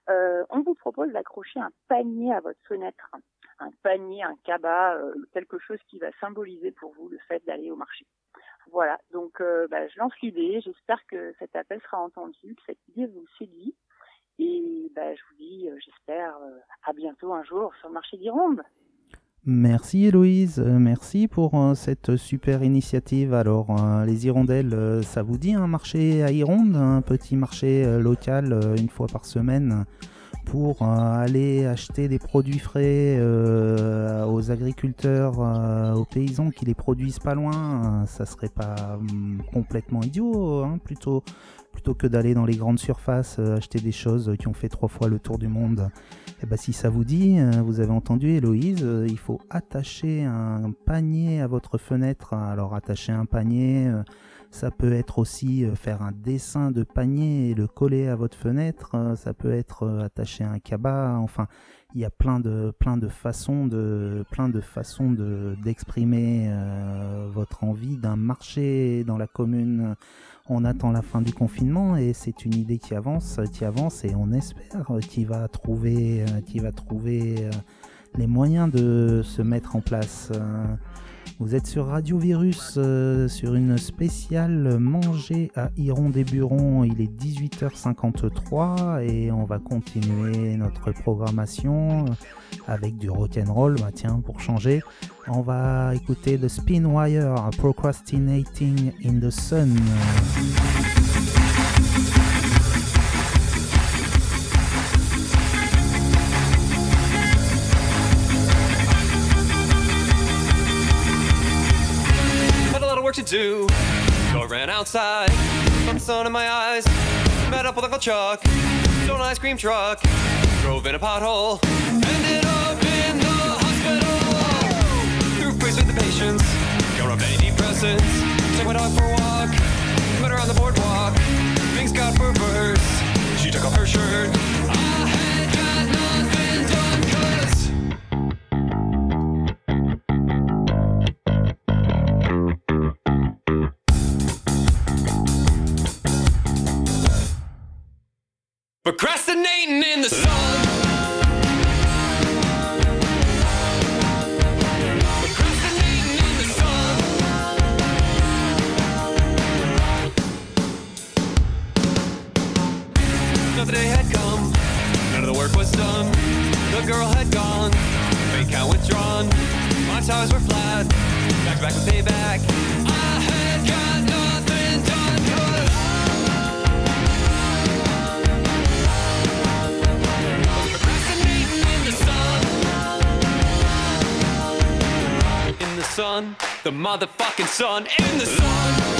euh, on vous propose d'accrocher un panier à votre fenêtre. Un panier, un cabas, euh, quelque chose qui va symboliser pour vous le fait d'aller au marché. Voilà, donc euh, bah, je lance l'idée, j'espère que cet appel sera entendu, que cette idée vous séduit. Et bah, je vous dis, j'espère, à bientôt un jour sur le marché d'Ironde. Merci Héloïse, merci pour euh, cette super initiative. Alors euh, les hirondelles, euh, ça vous dit un marché à Ironde, un petit marché local une fois par semaine pour aller acheter des produits frais aux agriculteurs, aux paysans qui les produisent pas loin, ça serait pas hum, complètement idiot, hein, plutôt plutôt que d'aller dans les grandes surfaces euh, acheter des choses qui ont fait trois fois le tour du monde. Et ben si ça vous dit, euh, vous avez entendu Héloïse, euh, il faut attacher un panier à votre fenêtre. Alors attacher un panier, ça peut être aussi faire un dessin de panier et le coller à votre fenêtre. Ça peut être attacher un cabas. Enfin, il y a plein de plein de façons de plein de façons de d'exprimer votre envie d'un marché dans la commune. On attend la fin du confinement et c'est une idée qui avance, qui avance et on espère qu'il va trouver, euh, qu'il va trouver euh, les moyens de se mettre en place. Vous êtes sur Radio Virus, euh, sur une spéciale manger à Iron des Burons. Il est 18h53 et on va continuer notre programmation avec du rock'n'roll. Bah tiens, pour changer, on va écouter The Spin Wire, Procrastinating in the Sun. Do, so I ran outside. Got the sun in my eyes, met up with Uncle Chuck, stole an ice cream truck, drove in a pothole, ended up in the hospital. Through face with the patients, got on antidepressants, took my dog for a walk, met her on the boardwalk. Things got perverse. She took off her shirt. Procrastinating in the sun. The. Day had come, none of the work was done. The girl had gone, bank account withdrawn. My tires were flat, back to back with payback. Sun, the motherfucking sun, in the sun.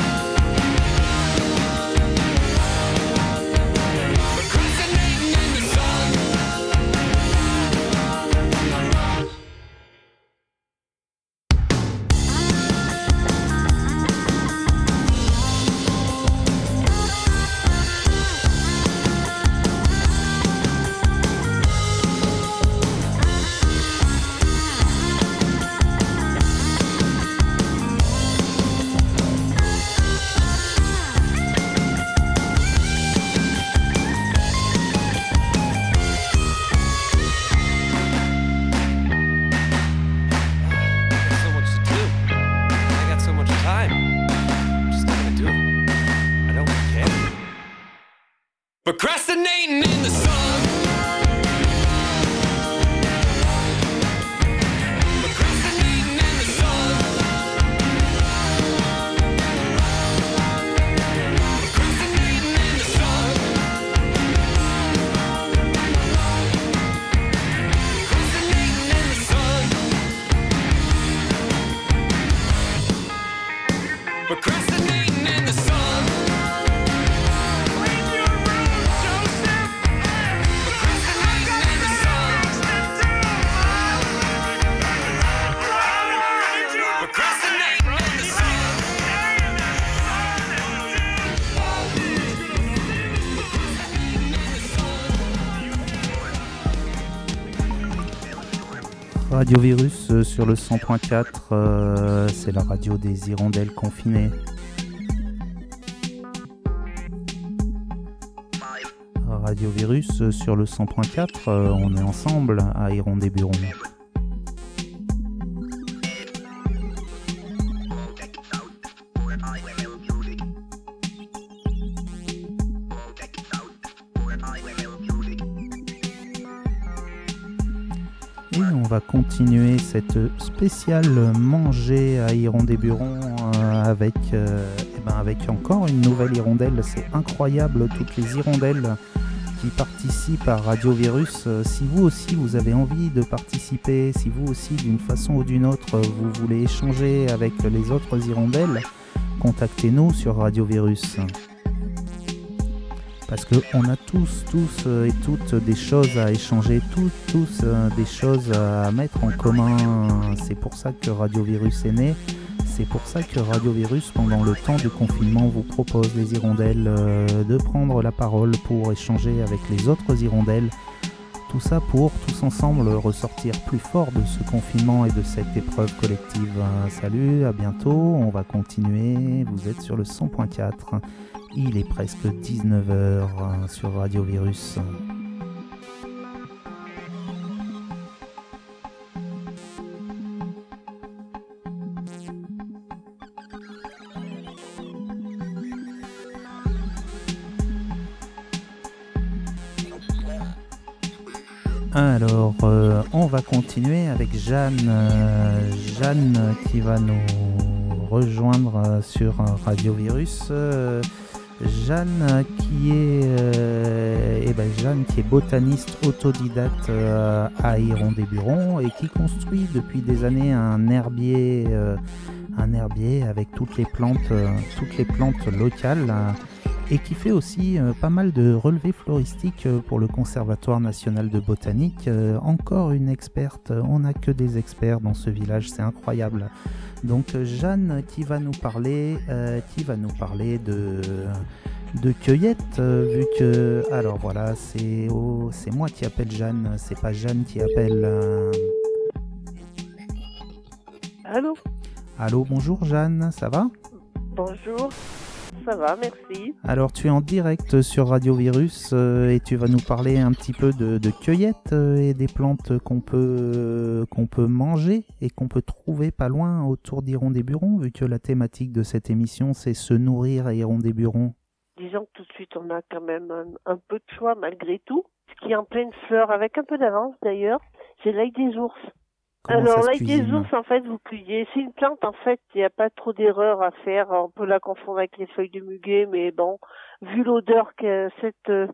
Radio Virus euh, sur le 100.4, euh, c'est la radio des hirondelles confinées. Radio Virus euh, sur le 100.4, euh, on est ensemble à Hirondé continuer cette spéciale manger à Hirondé Buron euh, avec, euh, eh ben avec encore une nouvelle hirondelle. C'est incroyable toutes les hirondelles qui participent à Radio Virus. Euh, Si vous aussi vous avez envie de participer, si vous aussi d'une façon ou d'une autre vous voulez échanger avec les autres hirondelles, contactez-nous sur Radio Virus. Parce qu'on a tous, tous euh, et toutes des choses à échanger, tous, tous euh, des choses à mettre en commun. C'est pour ça que Radio Virus est né. C'est pour ça que Radio Virus, pendant le temps du confinement, vous propose les hirondelles euh, de prendre la parole pour échanger avec les autres hirondelles. Tout ça pour tous ensemble ressortir plus fort de ce confinement et de cette épreuve collective. Salut, à bientôt, on va continuer. Vous êtes sur le 100.4. Il est presque 19h sur Radio Virus. Alors, euh, on va continuer avec Jeanne. euh, Jeanne qui va nous rejoindre euh, sur Radio Virus. Jeanne qui est, euh, eh ben, Jeanne qui est botaniste autodidacte euh, à Iron-des-Burons et qui construit depuis des années un herbier, euh, un herbier avec toutes les plantes, euh, toutes les plantes locales. et qui fait aussi pas mal de relevés floristiques pour le Conservatoire national de botanique. Encore une experte, on n'a que des experts dans ce village, c'est incroyable. Donc euh, Jeanne qui va nous parler, euh, qui va nous parler de de cueillette, euh, vu que alors voilà, c'est oh, c'est moi qui appelle Jeanne, c'est pas Jeanne qui appelle. euh, Allô? Allô, bonjour Jeanne, ça va? Bonjour. Ça va, merci. Alors tu es en direct sur Radio Virus euh, et tu vas nous parler un petit peu de, de cueillette euh, et des plantes qu'on peut qu'on peut manger et qu'on peut trouver pas loin autour d'Iron des Burons, vu que la thématique de cette émission c'est se nourrir à Iron des Burons. Disons que tout de suite, on a quand même un, un peu de choix malgré tout. Ce qui est en pleine fleur, avec un peu d'avance d'ailleurs, c'est l'ail des ours. Comment Alors, l'ail des ours, en fait, vous cueillez. C'est une plante, en fait, il n'y a pas trop d'erreurs à faire. On peut la confondre avec les feuilles de muguet, mais bon, vu l'odeur que cette euh,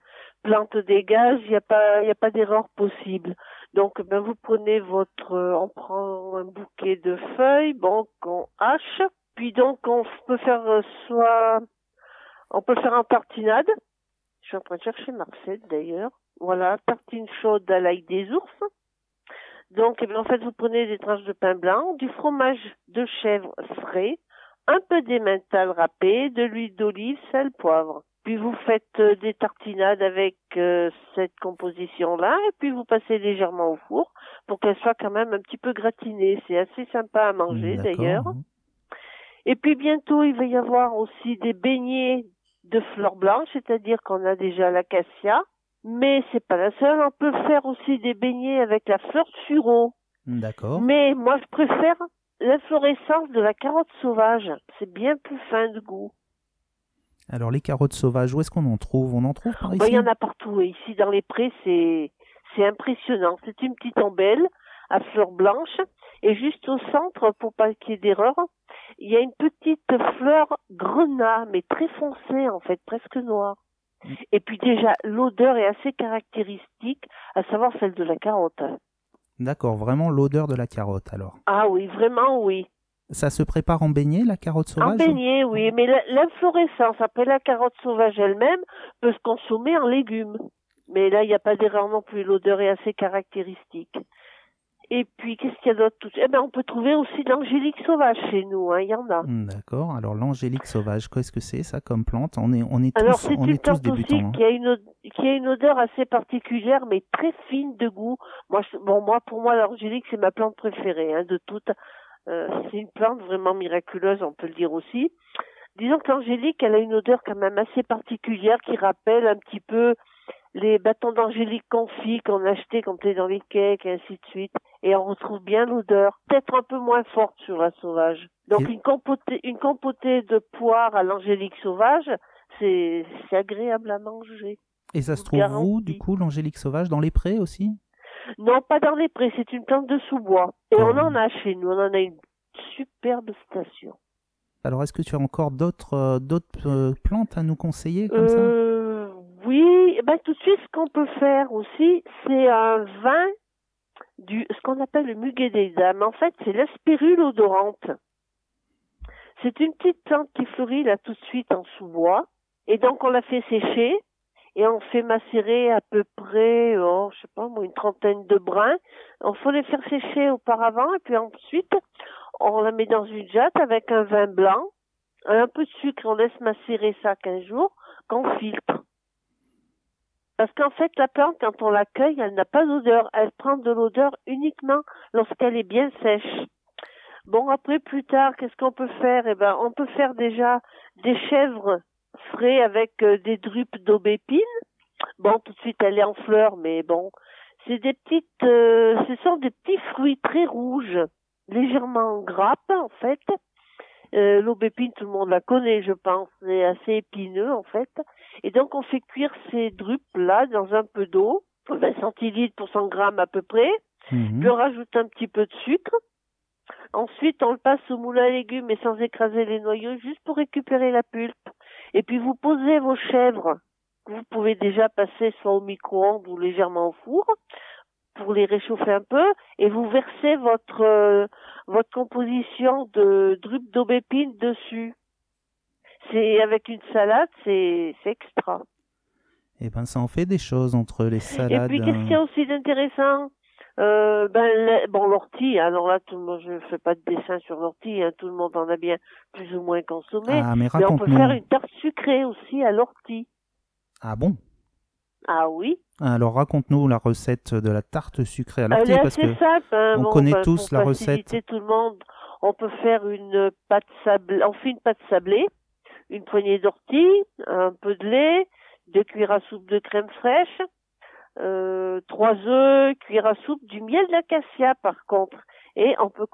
plante dégage, il n'y a pas, il a pas d'erreur possible. Donc, ben, vous prenez votre, euh, on prend un bouquet de feuilles, bon, qu'on hache. Puis donc, on peut faire euh, soit, on peut le faire en tartinade. Je suis en train de chercher ma recette d'ailleurs. Voilà, tartine chaude à l'ail des ours. Donc, eh en fait, vous prenez des tranches de pain blanc, du fromage de chèvre frais, un peu d'emmental râpé, de l'huile d'olive, sel, poivre. Puis vous faites euh, des tartinades avec euh, cette composition-là, et puis vous passez légèrement au four pour qu'elle soit quand même un petit peu gratinée. C'est assez sympa à manger d'ailleurs. Et puis bientôt, il va y avoir aussi des beignets de fleurs blanches, c'est-à-dire qu'on a déjà l'acacia, mais c'est pas la seule. On peut faire aussi des beignets avec la fleur de sureau. D'accord. Mais moi, je préfère l'inflorescence de la carotte sauvage. C'est bien plus fin de goût. Alors les carottes sauvages, où est-ce qu'on en trouve? On en trouve par Bah, ici? Il y en a partout. Et ici, dans les prés, c'est c'est impressionnant. C'est une petite ombelle à fleurs blanches. Et juste au centre, pour pas qu'il y ait d'erreur, il y a une petite fleur grenat, mais très foncée, en fait, presque noire. Et puis déjà, l'odeur est assez caractéristique, à savoir celle de la carotte. D'accord, vraiment l'odeur de la carotte alors. Ah oui, vraiment oui. Ça se prépare en beignet la carotte sauvage En beignet, oui, mais l'inflorescence, après la carotte sauvage elle-même, peut se consommer en légumes. Mais là, il n'y a pas d'erreur non plus, l'odeur est assez caractéristique. Et puis, qu'est-ce qu'il y a d'autre Eh ben, on peut trouver aussi l'angélique sauvage chez nous, hein, il y en a. Hmm, D'accord, alors l'angélique sauvage, qu'est-ce que c'est ça comme plante? On est, on est Alors, tous, c'est on une est tous plante aussi hein. qui a, une, qui a une odeur assez particulière, mais très fine de goût. Moi, je- bon, moi, pour moi, l'angélique, c'est ma plante préférée, hein, de toutes. Euh, c'est une plante vraiment miraculeuse, on peut le dire aussi. Disons que l'angélique, elle a une odeur quand même assez particulière qui rappelle un petit peu les bâtons d'angélique confits qu'on achetait quand on était dans les cakes et ainsi de suite. Et on retrouve bien l'odeur, peut-être un peu moins forte sur la sauvage. Donc une compotée, une compotée de poire à l'angélique sauvage, c'est agréable à manger. Et ça se trouve où, du coup, l'angélique sauvage? Dans les prés aussi? Non, pas dans les prés, c'est une plante de sous-bois. Et on en a chez nous, on en a une superbe station. Alors, est-ce que tu as encore d'autres euh, d'autres euh, plantes à nous conseiller comme ça? Euh, oui, eh ben tout de suite, ce qu'on peut faire aussi, c'est un vin du, ce qu'on appelle le muguet des dames. En fait, c'est l'aspirule odorante. C'est une petite plante qui fleurit là tout de suite en sous-bois. Et donc, on la fait sécher. et on fait macérer à peu près, oh, je sais pas une trentaine de brins. On faut les faire sécher auparavant et puis ensuite on la met dans une jatte avec un vin blanc, un peu de sucre, on laisse macérer ça 15 jours, qu'on filtre. Parce qu'en fait, la plante, quand on l'accueille, elle n'a pas d'odeur. Elle prend de l'odeur uniquement lorsqu'elle est bien sèche. Bon, après, plus tard, qu'est-ce qu'on peut faire? Eh ben, on peut faire déjà des chèvres frais avec euh, des drupes d'aubépine. Bon, tout de suite, elle est en fleurs, mais bon, c'est des petites, euh, ce sont des petits fruits très rouges, légèrement grappes en fait. Euh, L'aubépine, tout le monde la connaît, je pense, c'est assez épineux en fait. Et donc, on fait cuire ces drupes là dans un peu d'eau, 20 centilitres pour 100 grammes à peu près. Mhm. Puis on rajoute un petit peu de sucre. Ensuite, on le passe au moule à légumes, mais sans écraser les noyaux, juste pour récupérer la pulpe. Et puis vous posez vos chèvres, que vous pouvez déjà passer soit au micro-ondes ou légèrement au four, pour les réchauffer un peu, et vous versez votre euh, votre composition de drupes d'aubépine dessus. C'est avec une salade, c'est c'est extra. Eh ben, ça en fait des choses entre les salades. Et puis qu'est-ce qu'il y a aussi d'intéressant? Euh, ben le- bon l'ortie, alors là tout le monde je fais pas de dessin sur l'ortie, hein, tout le monde en a bien plus ou moins consommé. Ah, mais on peut faire une tarte sucrée aussi à l'ortie. Ah bon? Ah oui. Alors raconte-nous la recette de la tarte sucrée à l'ortie est parce que simple. hein, on bon, connaît ben, tous la recette. tout le monde, on peut faire une pâte sablée, on fait une pâte sablée, une poignée d'ortie, un peu de lait, deux cuillères à soupe de crème fraîche, euh, trois œufs, cuillère à soupe du miel d'acacia par contre. Et on peut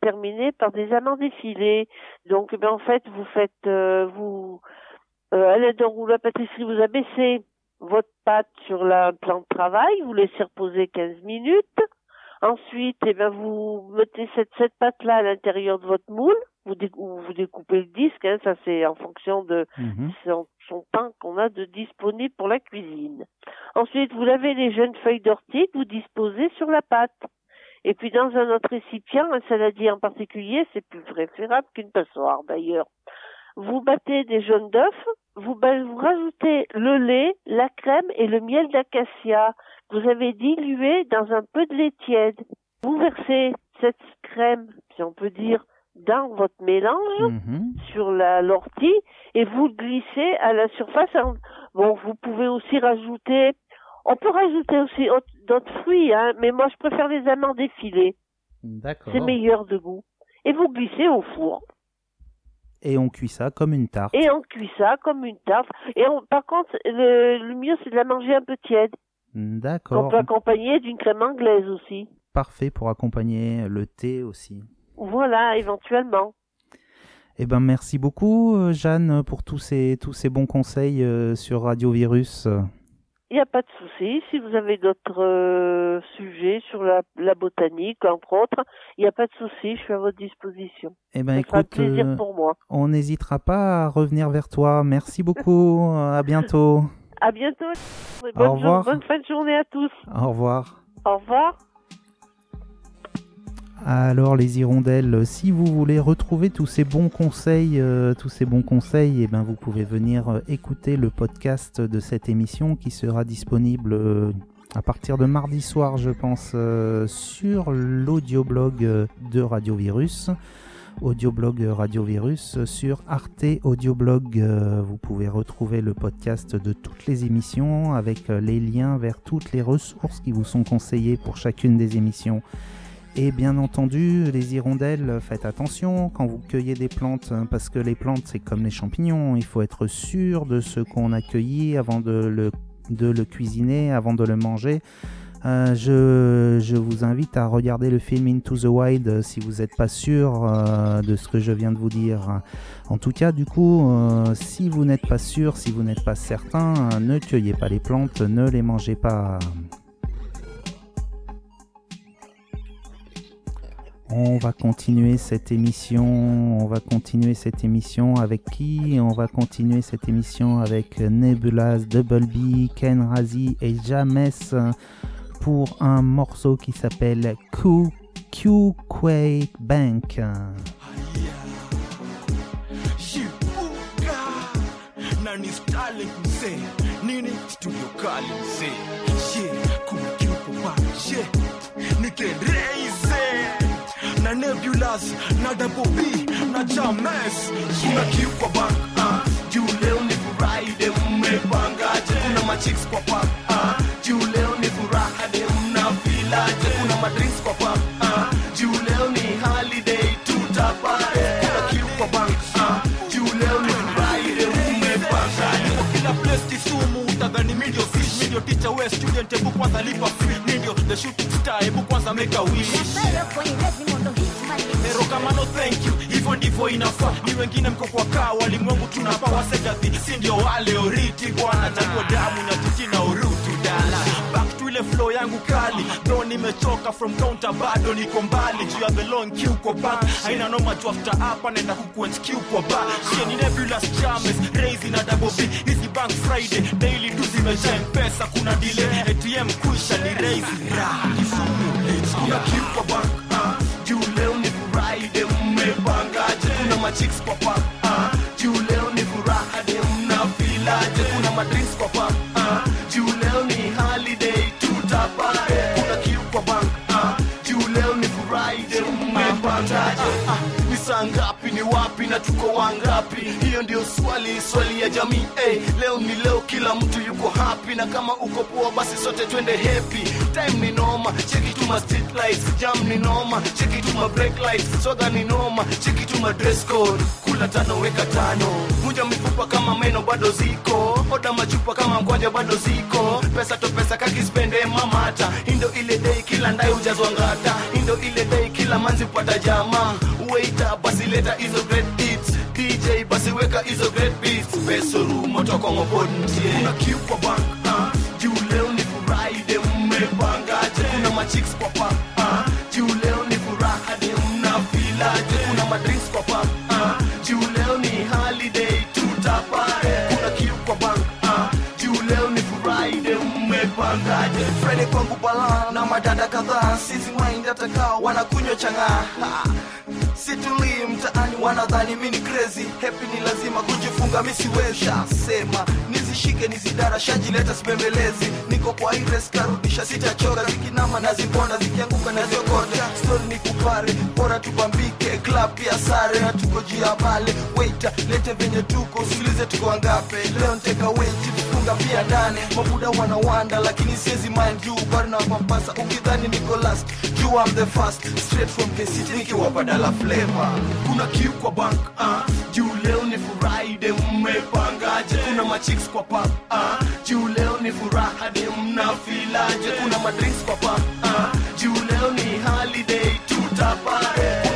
terminer par des amandes effilées. Donc, ben, en fait, vous faites, euh, vous, euh, à l'aide d'un rouleau à pâtisserie, vous abaissez votre pâte sur la plan de travail, vous laissez reposer 15 minutes. Ensuite, eh ben, vous mettez cette, cette pâte-là à l'intérieur de votre moule. Vous, vous découpez le disque, hein, ça c'est en fonction de Mhm. son, son pain qu'on a de disponible pour la cuisine. Ensuite, vous lavez les jeunes feuilles d'ortie que vous disposez sur la pâte. Et puis dans un autre récipient, un saladier en particulier, c'est plus préférable qu'une passoire d'ailleurs. Vous battez des jaunes d'œufs, vous, rajoutez le lait, la crème et le miel d'acacia que vous avez dilué dans un peu de lait tiède. Vous versez cette crème, si on peut dire, dans votre mélange Mhm. sur la l'ortie et vous le glissez à la surface. Bon, vous pouvez aussi rajouter, on peut rajouter aussi autre- d'autres fruits, hein, mais moi je préfère les amandes effilées. D'accord. C'est meilleur de goût. Et vous glissez au four. Et on cuit ça comme une tarte. Et on cuit ça comme une tarte. Et on- par contre, le, le mieux c'est de la manger un peu tiède. On D'accord. peut accompagner d'une crème anglaise aussi. Parfait pour accompagner le thé aussi. Voilà, éventuellement. Eh ben merci beaucoup euh, Jeanne pour tous ces tous ces bons conseils euh, sur Radio Virus. Il n'y a pas de souci. Si vous avez d'autres euh, sujets sur la, la botanique, entre autres, il n'y a pas de souci. Je suis à votre disposition. Eh ben écoute, plaisir euh, pour moi. on n'hésitera pas à revenir vers toi. Merci beaucoup. à bientôt. À bientôt. Bonne, jour- revoir. bonne fin de journée à tous. Au revoir. Au revoir. Alors les hirondelles, si vous voulez retrouver tous ces bons conseils, euh, tous ces bons conseils, eh ben vous pouvez venir euh, écouter le podcast de cette émission qui sera disponible euh, à partir de mardi soir, je pense, sur l'audioblog de Radio Virus. Audioblog Radio Virus sur Arte Audioblog. vous pouvez retrouver le podcast de toutes les émissions avec les liens vers toutes les ressources qui vous sont conseillées pour chacune des émissions. Et bien entendu, les hirondelles, faites attention quand vous cueillez des plantes, hein, parce que les plantes, c'est comme les champignons, il faut être sûr de ce qu'on a cueilli avant de le, cuisiner, avant de le manger. Euh, je, vous invite à regarder le film Into the Wild euh, si vous n'êtes pas sûr euh, de ce que je viens de vous dire. En tout cas, du coup, si vous n'êtes pas sûr, si vous n'êtes pas certain, ne cueillez pas les plantes, ne les mangez pas. On va continuer cette émission. On va continuer cette émission avec qui? On va continuer cette émission avec Nebulas, Double B, Ken Razi et James pour un morceau qui s'appelle Q Q Quake Bank. Na nebulas na b na james kuna kiuko ba uh, juu leo ni friday mmepangaje kuna machicks kwa uh, juu leo ni furaha de mnafilaje kuna madrinks kwa uh, juu leo ni ndio fish mi teacher we student hebu kwanza lipa free. Mi ndio the shooting star hebu kwanza make a wish. Mero kama no thank you hivyo ndivyo inafaa. Ni wengine mko kwa kaa walimwengu tunapa wasegathi si ndio wale oriti bwana chagua damu na titi na to ile flow yangu kali. Do nimechoka from counter bado niko mbali. Juu ya the long queue kwa back haina noma tu after hapa naenda kuquench queue kwa bar sio ni nebulous charms raise na double b. Hizi bank friday daily tu zimejaa mpesa kuna delay. Atm kuisha ni raise ra kisumu kuna queue kwa bank ah, juu leo ni friday mmepangaje kuna machicks kwa bank ah, juu leo ni furaha de mnafilaje kuna madrinks kwa bank ah, juu leo ni tutapare kuna kiu kwa bank ah, juu leo ni friday mmepangaje wapi na tuko wangapi? Hiyo ndio swali swali ya jamii hey, leo ni leo kila mtu yuko happy na kama uko poa basi sote twende happy. Time ni noma cheki tu ma street lights. Jam ni noma cheki tu ma break lights. Soda ni noma cheki tu ma dress code. Kula tano weka tano. Vunja mifupa kama meno bado ziko. Oda machupa kama mkwanja bado ziko. Pesa to pesa kakispende mamata indo ile day kila ndai ujazwa ngata. Indo ile day kila manzi pata jama waiter basi leta hizo great beats. Dj basi weka hizo great beats. Peso moto tokongo podntie kuna kiu kwa bank uh, juu leo ni friday mmepangaje kuna machicks kwa pub uh, juu leo ni furaha de mnafilaje kuna madrinks kwa pub uh, juu leo ni holiday tutapare. Kuna kiu kwa bank uh, juu leo ni friday mmepangaje friday kwangu bala na madada kadhaa sisi mind atakao wanakunywa chang'aa Ha. Situlii mtaani wanadhani mi ni crazy. Happy ni lazima kujifunga mi siweza. Sema nizishike nizidara shajileta sipembelezi, niko kwa ires karudisha sitachoka. Zikinama nazipona zikianguka naziokota stori ni kupare bora tupambike, club ya sare na tuko jia bale waita lete venye tuko usikilize tuko wangape leo nteka weti tufunga pia nane mabuda wanawanda lakini siezi mind juu bari na papasa ukidhani niko last. Juu I'm the first. Straight from KCT nikiwa badala flavor. Kuna kiu kwa bank uh, juu leo ni friday mmepangaje? Kuna machicks kwa pub uh, juu leo ni furaha de mnafilaje? Kuna madrinks kwa pub uh, juu leo ni holiday tutapare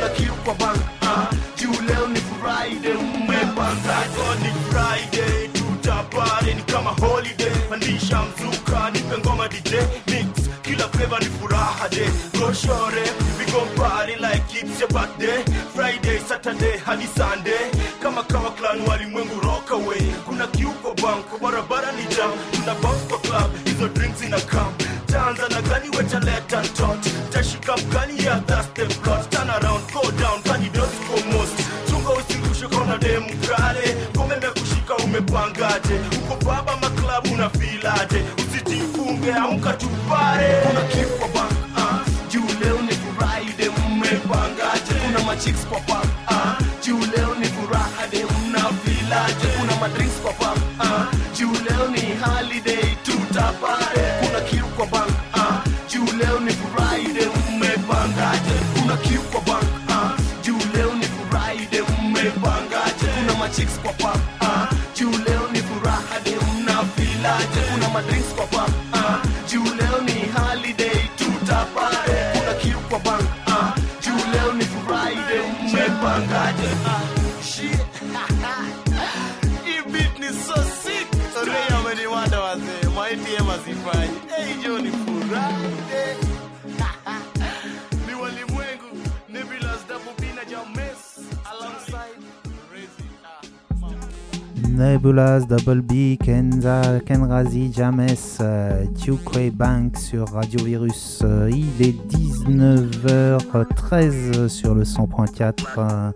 pandisha mzuka nipe ngoma dj mix. Kila flavor ni furaha de goshore we go party like it's your birthday. Friday saturday hadi sunday. Kama kawa clan walimwengu rock away. Kuna kiuko bank barabara ni jam. Tuna bounce kwa club hizo drinks ina come. Tanza na gani wetaleta tot tashika gani ya that's the plot turn around go down kani don't go most. Chunga usirushe kona demu kale. Kumeme mekushika umepangaje? Uko baba maklabu filate usitifunge amka tupare. Kuna kifo ba uh, juu leo ni friday mmepangaje? Kuna machicks kwa pub uh, juu leo ni furaha de mnafilaje? Kuna madrinks kwa pub uh, juu leo ni holiday tutapare. Kuna kiu kwa uh, juu leo ni friday mmepangaje? Kuna kiu kwa uh, juu leo ni friday mmepangaje? Kuna kwa my drinks pop up Nebulas, Double B, Kenza, Kenrazi, James, euh, Tukwe Bank sur Radio Virus. Euh, il est 19h13 sur le 100.4 euh,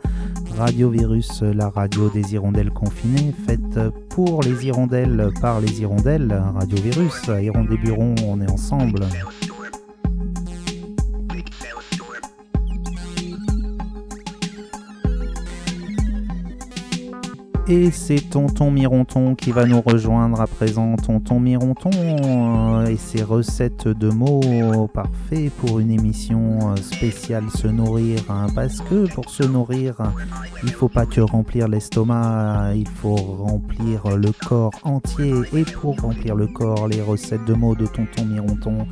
Radio Virus, la radio des hirondelles confinées, faite pour les hirondelles par les hirondelles. Radio Virus, Hirondéburon, on est ensemble. Et c'est Tonton Mironton qui va nous rejoindre à présent. Tonton Mironton euh, et ses recettes de mots parfaits pour une émission euh, spéciale se nourrir. hein, parce que pour se nourrir, il faut pas que remplir l'estomac, il faut remplir le corps entier. Et pour remplir le corps, les recettes de mots de Tonton Mironton.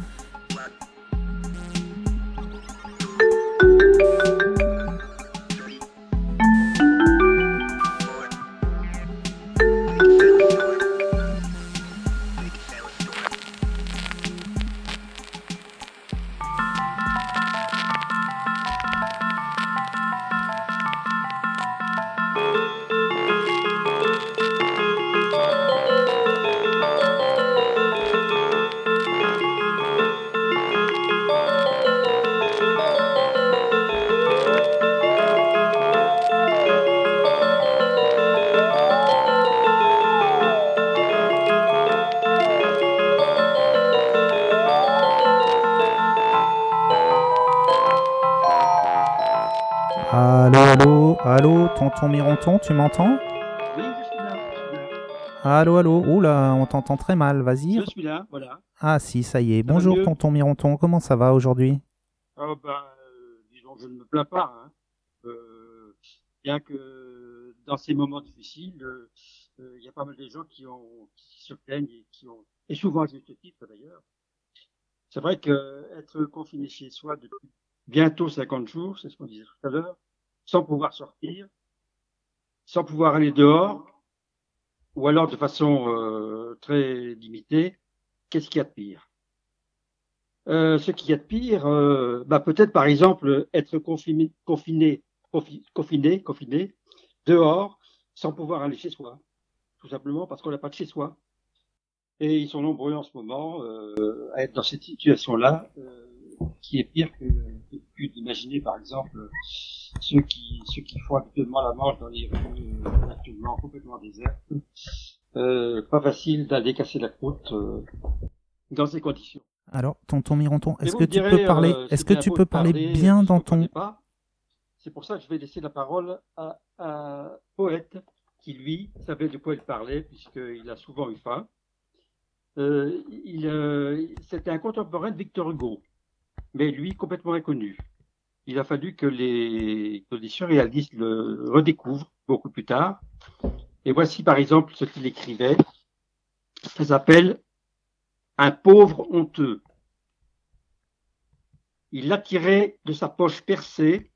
Tonton Mironton, tu m'entends? Oui, je suis là. Allô, allô, oula, on t'entend très mal, vas-y. Je suis là, voilà. Ah si, ça y est. Bonjour tonton Mironton, comment ça va aujourd'hui? Oh, ben, euh, disons, je ne me plains pas. Hein. Euh, bien que dans ces moments difficiles, euh, euh, il y a pas mal de gens qui, ont, qui se plaignent et qui ont, et souvent à juste titre d'ailleurs. C'est vrai que être confiné chez soi depuis bientôt 50 jours, c'est ce qu'on disait tout à l'heure, sans pouvoir sortir, sans pouvoir aller dehors, ou alors de façon euh, très limitée, qu'est-ce qu'il y a de pire? Euh, Ce qu'il y a de pire, euh, bah, peut-être par exemple être confiné, confiné, confi- confiné, confiné, dehors, sans pouvoir aller chez soi, tout simplement parce qu'on n'a pas de chez soi. Et ils sont nombreux en ce moment euh, à être dans cette situation-là, euh, qui est pire que, que d'imaginer par exemple ceux qui ceux qui font habituellement la manche dans les rues euh, actuellement complètement désertes. Euh, pas facile d'aller casser la croûte euh, dans ces conditions. Alors, tonton Mironton, est-ce que tu direz, peux parler Est-ce que bien tu peux parler bien dans ton. C'est pour ça que je vais laisser la parole à un poète qui, lui, savait de quoi il parlait, puisqu'il a souvent eu faim. Euh, il, euh, C'était un contemporain de Victor Hugo, mais lui complètement inconnu. Il a fallu que les, que les surréalistes le redécouvrent beaucoup plus tard. Et voici par exemple ce qu'il écrivait. Ça s'appelle Un pauvre honteux. Il l'a tiré de sa poche percée,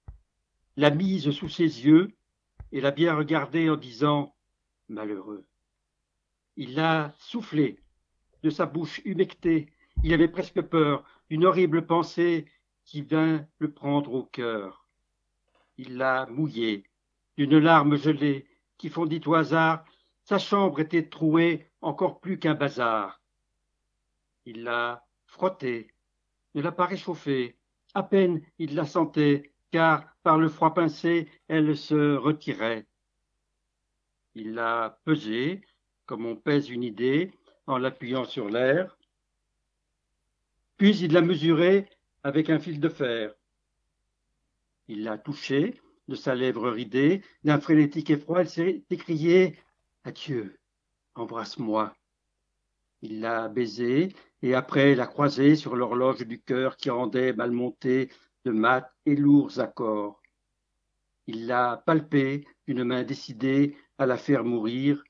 l'a mise sous ses yeux et l'a bien regardé en disant Malheureux. Il l'a soufflé de sa bouche humectée. Il avait presque peur d'une horrible pensée qui vint le prendre au cœur. Il l'a mouillé d'une larme gelée qui fondit au hasard. Sa chambre était trouée encore plus qu'un bazar. Il l'a frottée, ne l'a pas réchauffée. À peine il la sentait, car par le froid pincé, elle se retirait. Il l'a pesée, comme on pèse une idée, en l'appuyant sur l'air. Puis il l'a mesurée avec un fil de fer. Il l'a touchée de sa lèvre ridée, d'un frénétique effroi, elle s'est écriée Adieu, embrasse-moi. Il l'a baisée et après l'a croisée sur l'horloge du cœur qui rendait mal montés de mat et lourds accords. Il l'a palpée d'une main décidée à la faire mourir.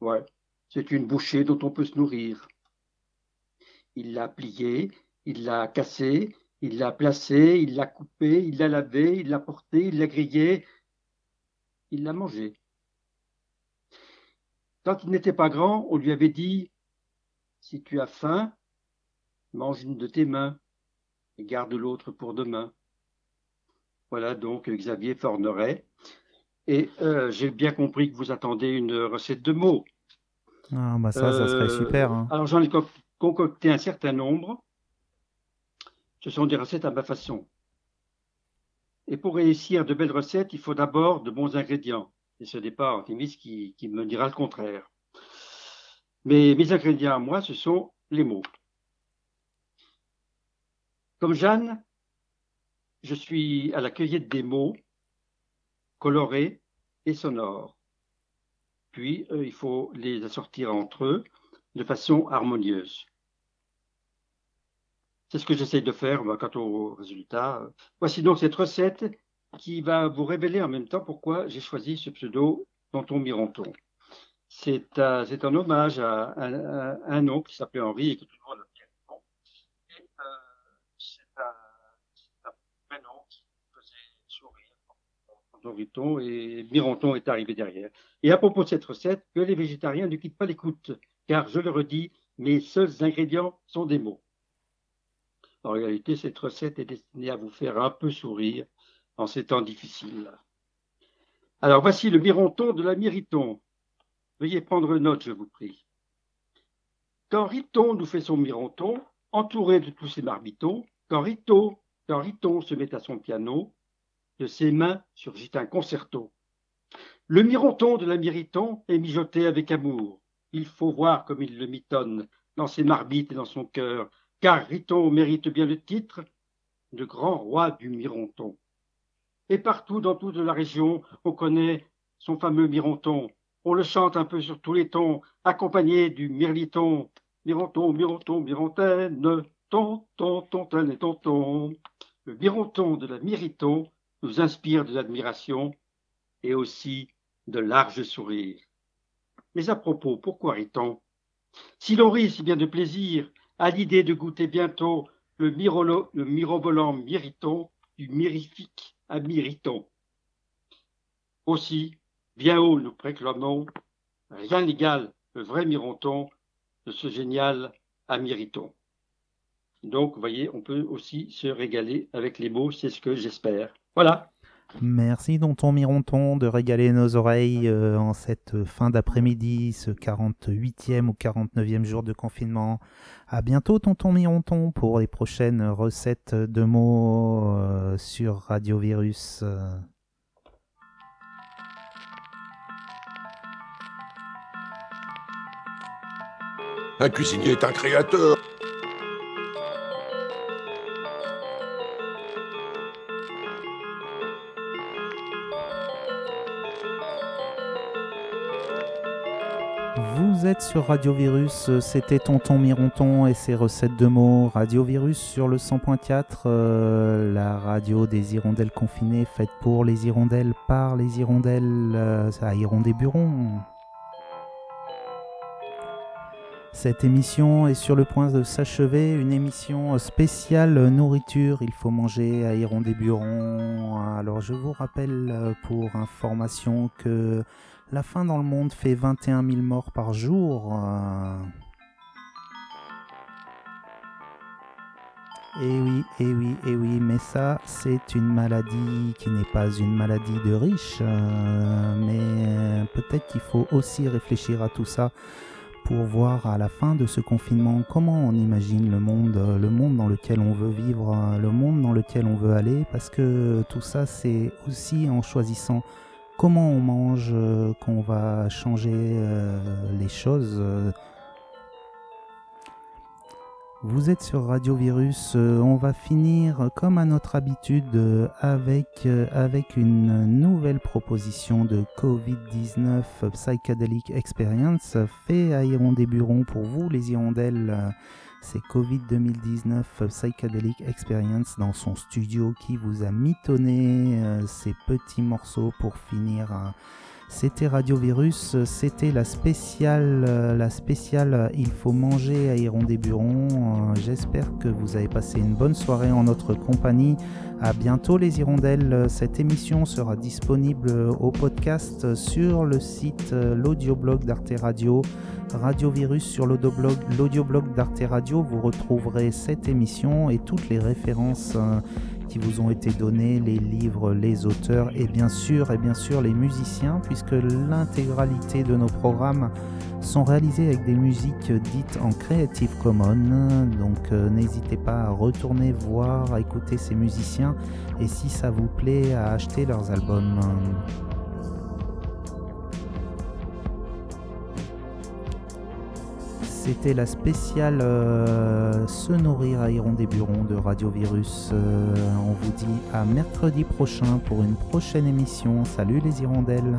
Ouais, c'est une bouchée dont on peut se nourrir. Il l'a pliée, il l'a cassée, il l'a placée, il l'a coupée, il l'a lavée, il l'a portée, il l'a grillée, il l'a mangée. Quand il n'était pas grand, on lui avait dit Si tu as faim, mange une de tes mains et garde l'autre pour demain. Voilà donc Xavier Forneret. Et euh, j'ai bien compris que vous attendez une recette de mots. Ah bah ça, ça serait Euh, super. hein. Alors j'en ai co- concocté un certain nombre. Ce sont des recettes à ma façon. Et pour réussir de belles recettes, il faut d'abord de bons ingrédients. Et ce n'est pas Artemis qui, qui me dira le contraire. Mais mes ingrédients à moi, ce sont les mots. Comme Jeanne, je suis à la cueillette des mots colorés et sonores. Puis, euh, il faut les assortir entre eux de façon harmonieuse. C'est ce que j'essaie de faire quant au résultat. Voici donc cette recette qui va vous révéler en même temps pourquoi j'ai choisi ce pseudo Tonton Mironton. C'est un, hommage à un, oncle qui s'appelait Henri et qui est toujours à la piano. Et euh, c'est un, un qui faisait sourire Tonton Mironton et Mironton est arrivé derrière. Et à propos de cette recette, que les végétariens ne quittent pas l'écoute, car je le redis, mes seuls ingrédients sont des mots. En réalité, cette recette est destinée à vous faire un peu sourire en ces temps difficiles. Alors voici le mironton de la miriton. Veuillez prendre note, je vous prie. Quand Riton nous fait son mironton, entouré de tous ses marbitons, quand Riton, quand Riton se met à son piano, de ses mains surgit un concerto. Le mironton de la miriton est mijoté avec amour. Il faut voir comme il le mitonne dans ses marbites et dans son cœur, car Riton mérite bien le titre de grand roi du mironton. Et partout dans toute la région, on connaît son fameux mironton. On le chante un peu sur tous les tons, accompagné du mirliton. Mironton, mironton, mirontaine, ton, ton, tontaine et tonton. Le mironton de la miriton nous inspire de l'admiration et aussi de larges sourires. Mais à propos, pourquoi rit-on? Si l'on rit si bien de plaisir à l'idée de goûter bientôt le, mirolo, mirobolant miriton du mirifique à. Aussi, bien haut nous préclamons, rien n'égale le vrai mironton de ce génial Amiriton. Donc, vous voyez, on peut aussi se régaler avec les mots, c'est ce que j'espère. Voilà. Merci Tonton Mironton de régaler nos oreilles euh, en cette fin d'après-midi, ce 48e ou 49e jour de confinement. À bientôt Tonton Mironton pour les prochaines recettes de mots euh, sur Radio Virus. Un cuisinier est un créateur. Êtes sur Radio Virus, c'était Tonton Mironton et ses recettes de mots. Radio Virus sur le 100.4, euh, la radio des hirondelles confinées, faite pour les hirondelles, par les hirondelles, euh, à Hirondé-Buron. Cette émission est sur le point de s'achever, une émission spéciale nourriture. Il faut manger à Hirondé-Buron. Alors je vous rappelle euh, pour information que la faim dans le monde fait 21 000 morts par jour. Euh. Et oui, et oui, et oui, mais ça, c'est une maladie qui n'est pas une maladie de riches. euh, mais euh, peut-être qu'il faut aussi réfléchir à tout ça pour voir à la fin de ce confinement comment on imagine le monde, le monde dans lequel on veut vivre, le monde dans lequel on veut aller, parce que tout ça, c'est aussi en choisissant comment on mange euh, qu'on va changer euh, les choses. euh. Vous êtes sur Radio Virus, on va finir comme à notre habitude avec, une nouvelle proposition de Covid-19 Psychedelic Experience fait à Hirondé-Buron pour vous les hirondelles. Euh, C'est Covid 2019 Psychedelic Experience dans son studio qui vous a mitonné euh, ces petits morceaux pour finir. euh, c'était Radio Virus, c'était la spéciale, euh, euh, Il faut manger à Hirondé-Buron. Euh, J'espère que vous avez passé une bonne soirée en notre compagnie. À bientôt les hirondelles. Cette émission sera disponible au podcast sur le site l'audioblog d'Arte Radio. Radio Virus sur l'audioblog l'audioblog d'Arte Radio. Vous retrouverez cette émission et toutes les références vous ont été donnés, les livres, les auteurs et bien sûr, et bien sûr les musiciens, puisque l'intégralité de nos programmes sont réalisés avec des musiques dites en Creative Commons. Donc euh, n'hésitez pas à retourner voir, à écouter ces musiciens et si ça vous plaît, à acheter leurs albums. C'était la spéciale euh, Se nourrir à Iron des Burons de Radio Virus. Euh, on vous dit à mercredi prochain pour une prochaine émission. Salut les hirondelles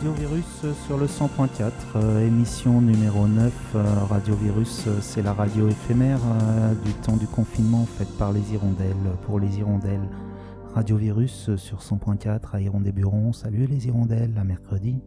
Radio Virus sur le 100.4, euh, émission numéro 9. euh, Radio Virus, euh, c'est la radio éphémère du temps du confinement faite par les hirondelles, pour les hirondelles. Radio Virus sur 100.4 à Hirondé-Buron. Salut les hirondelles, à mercredi.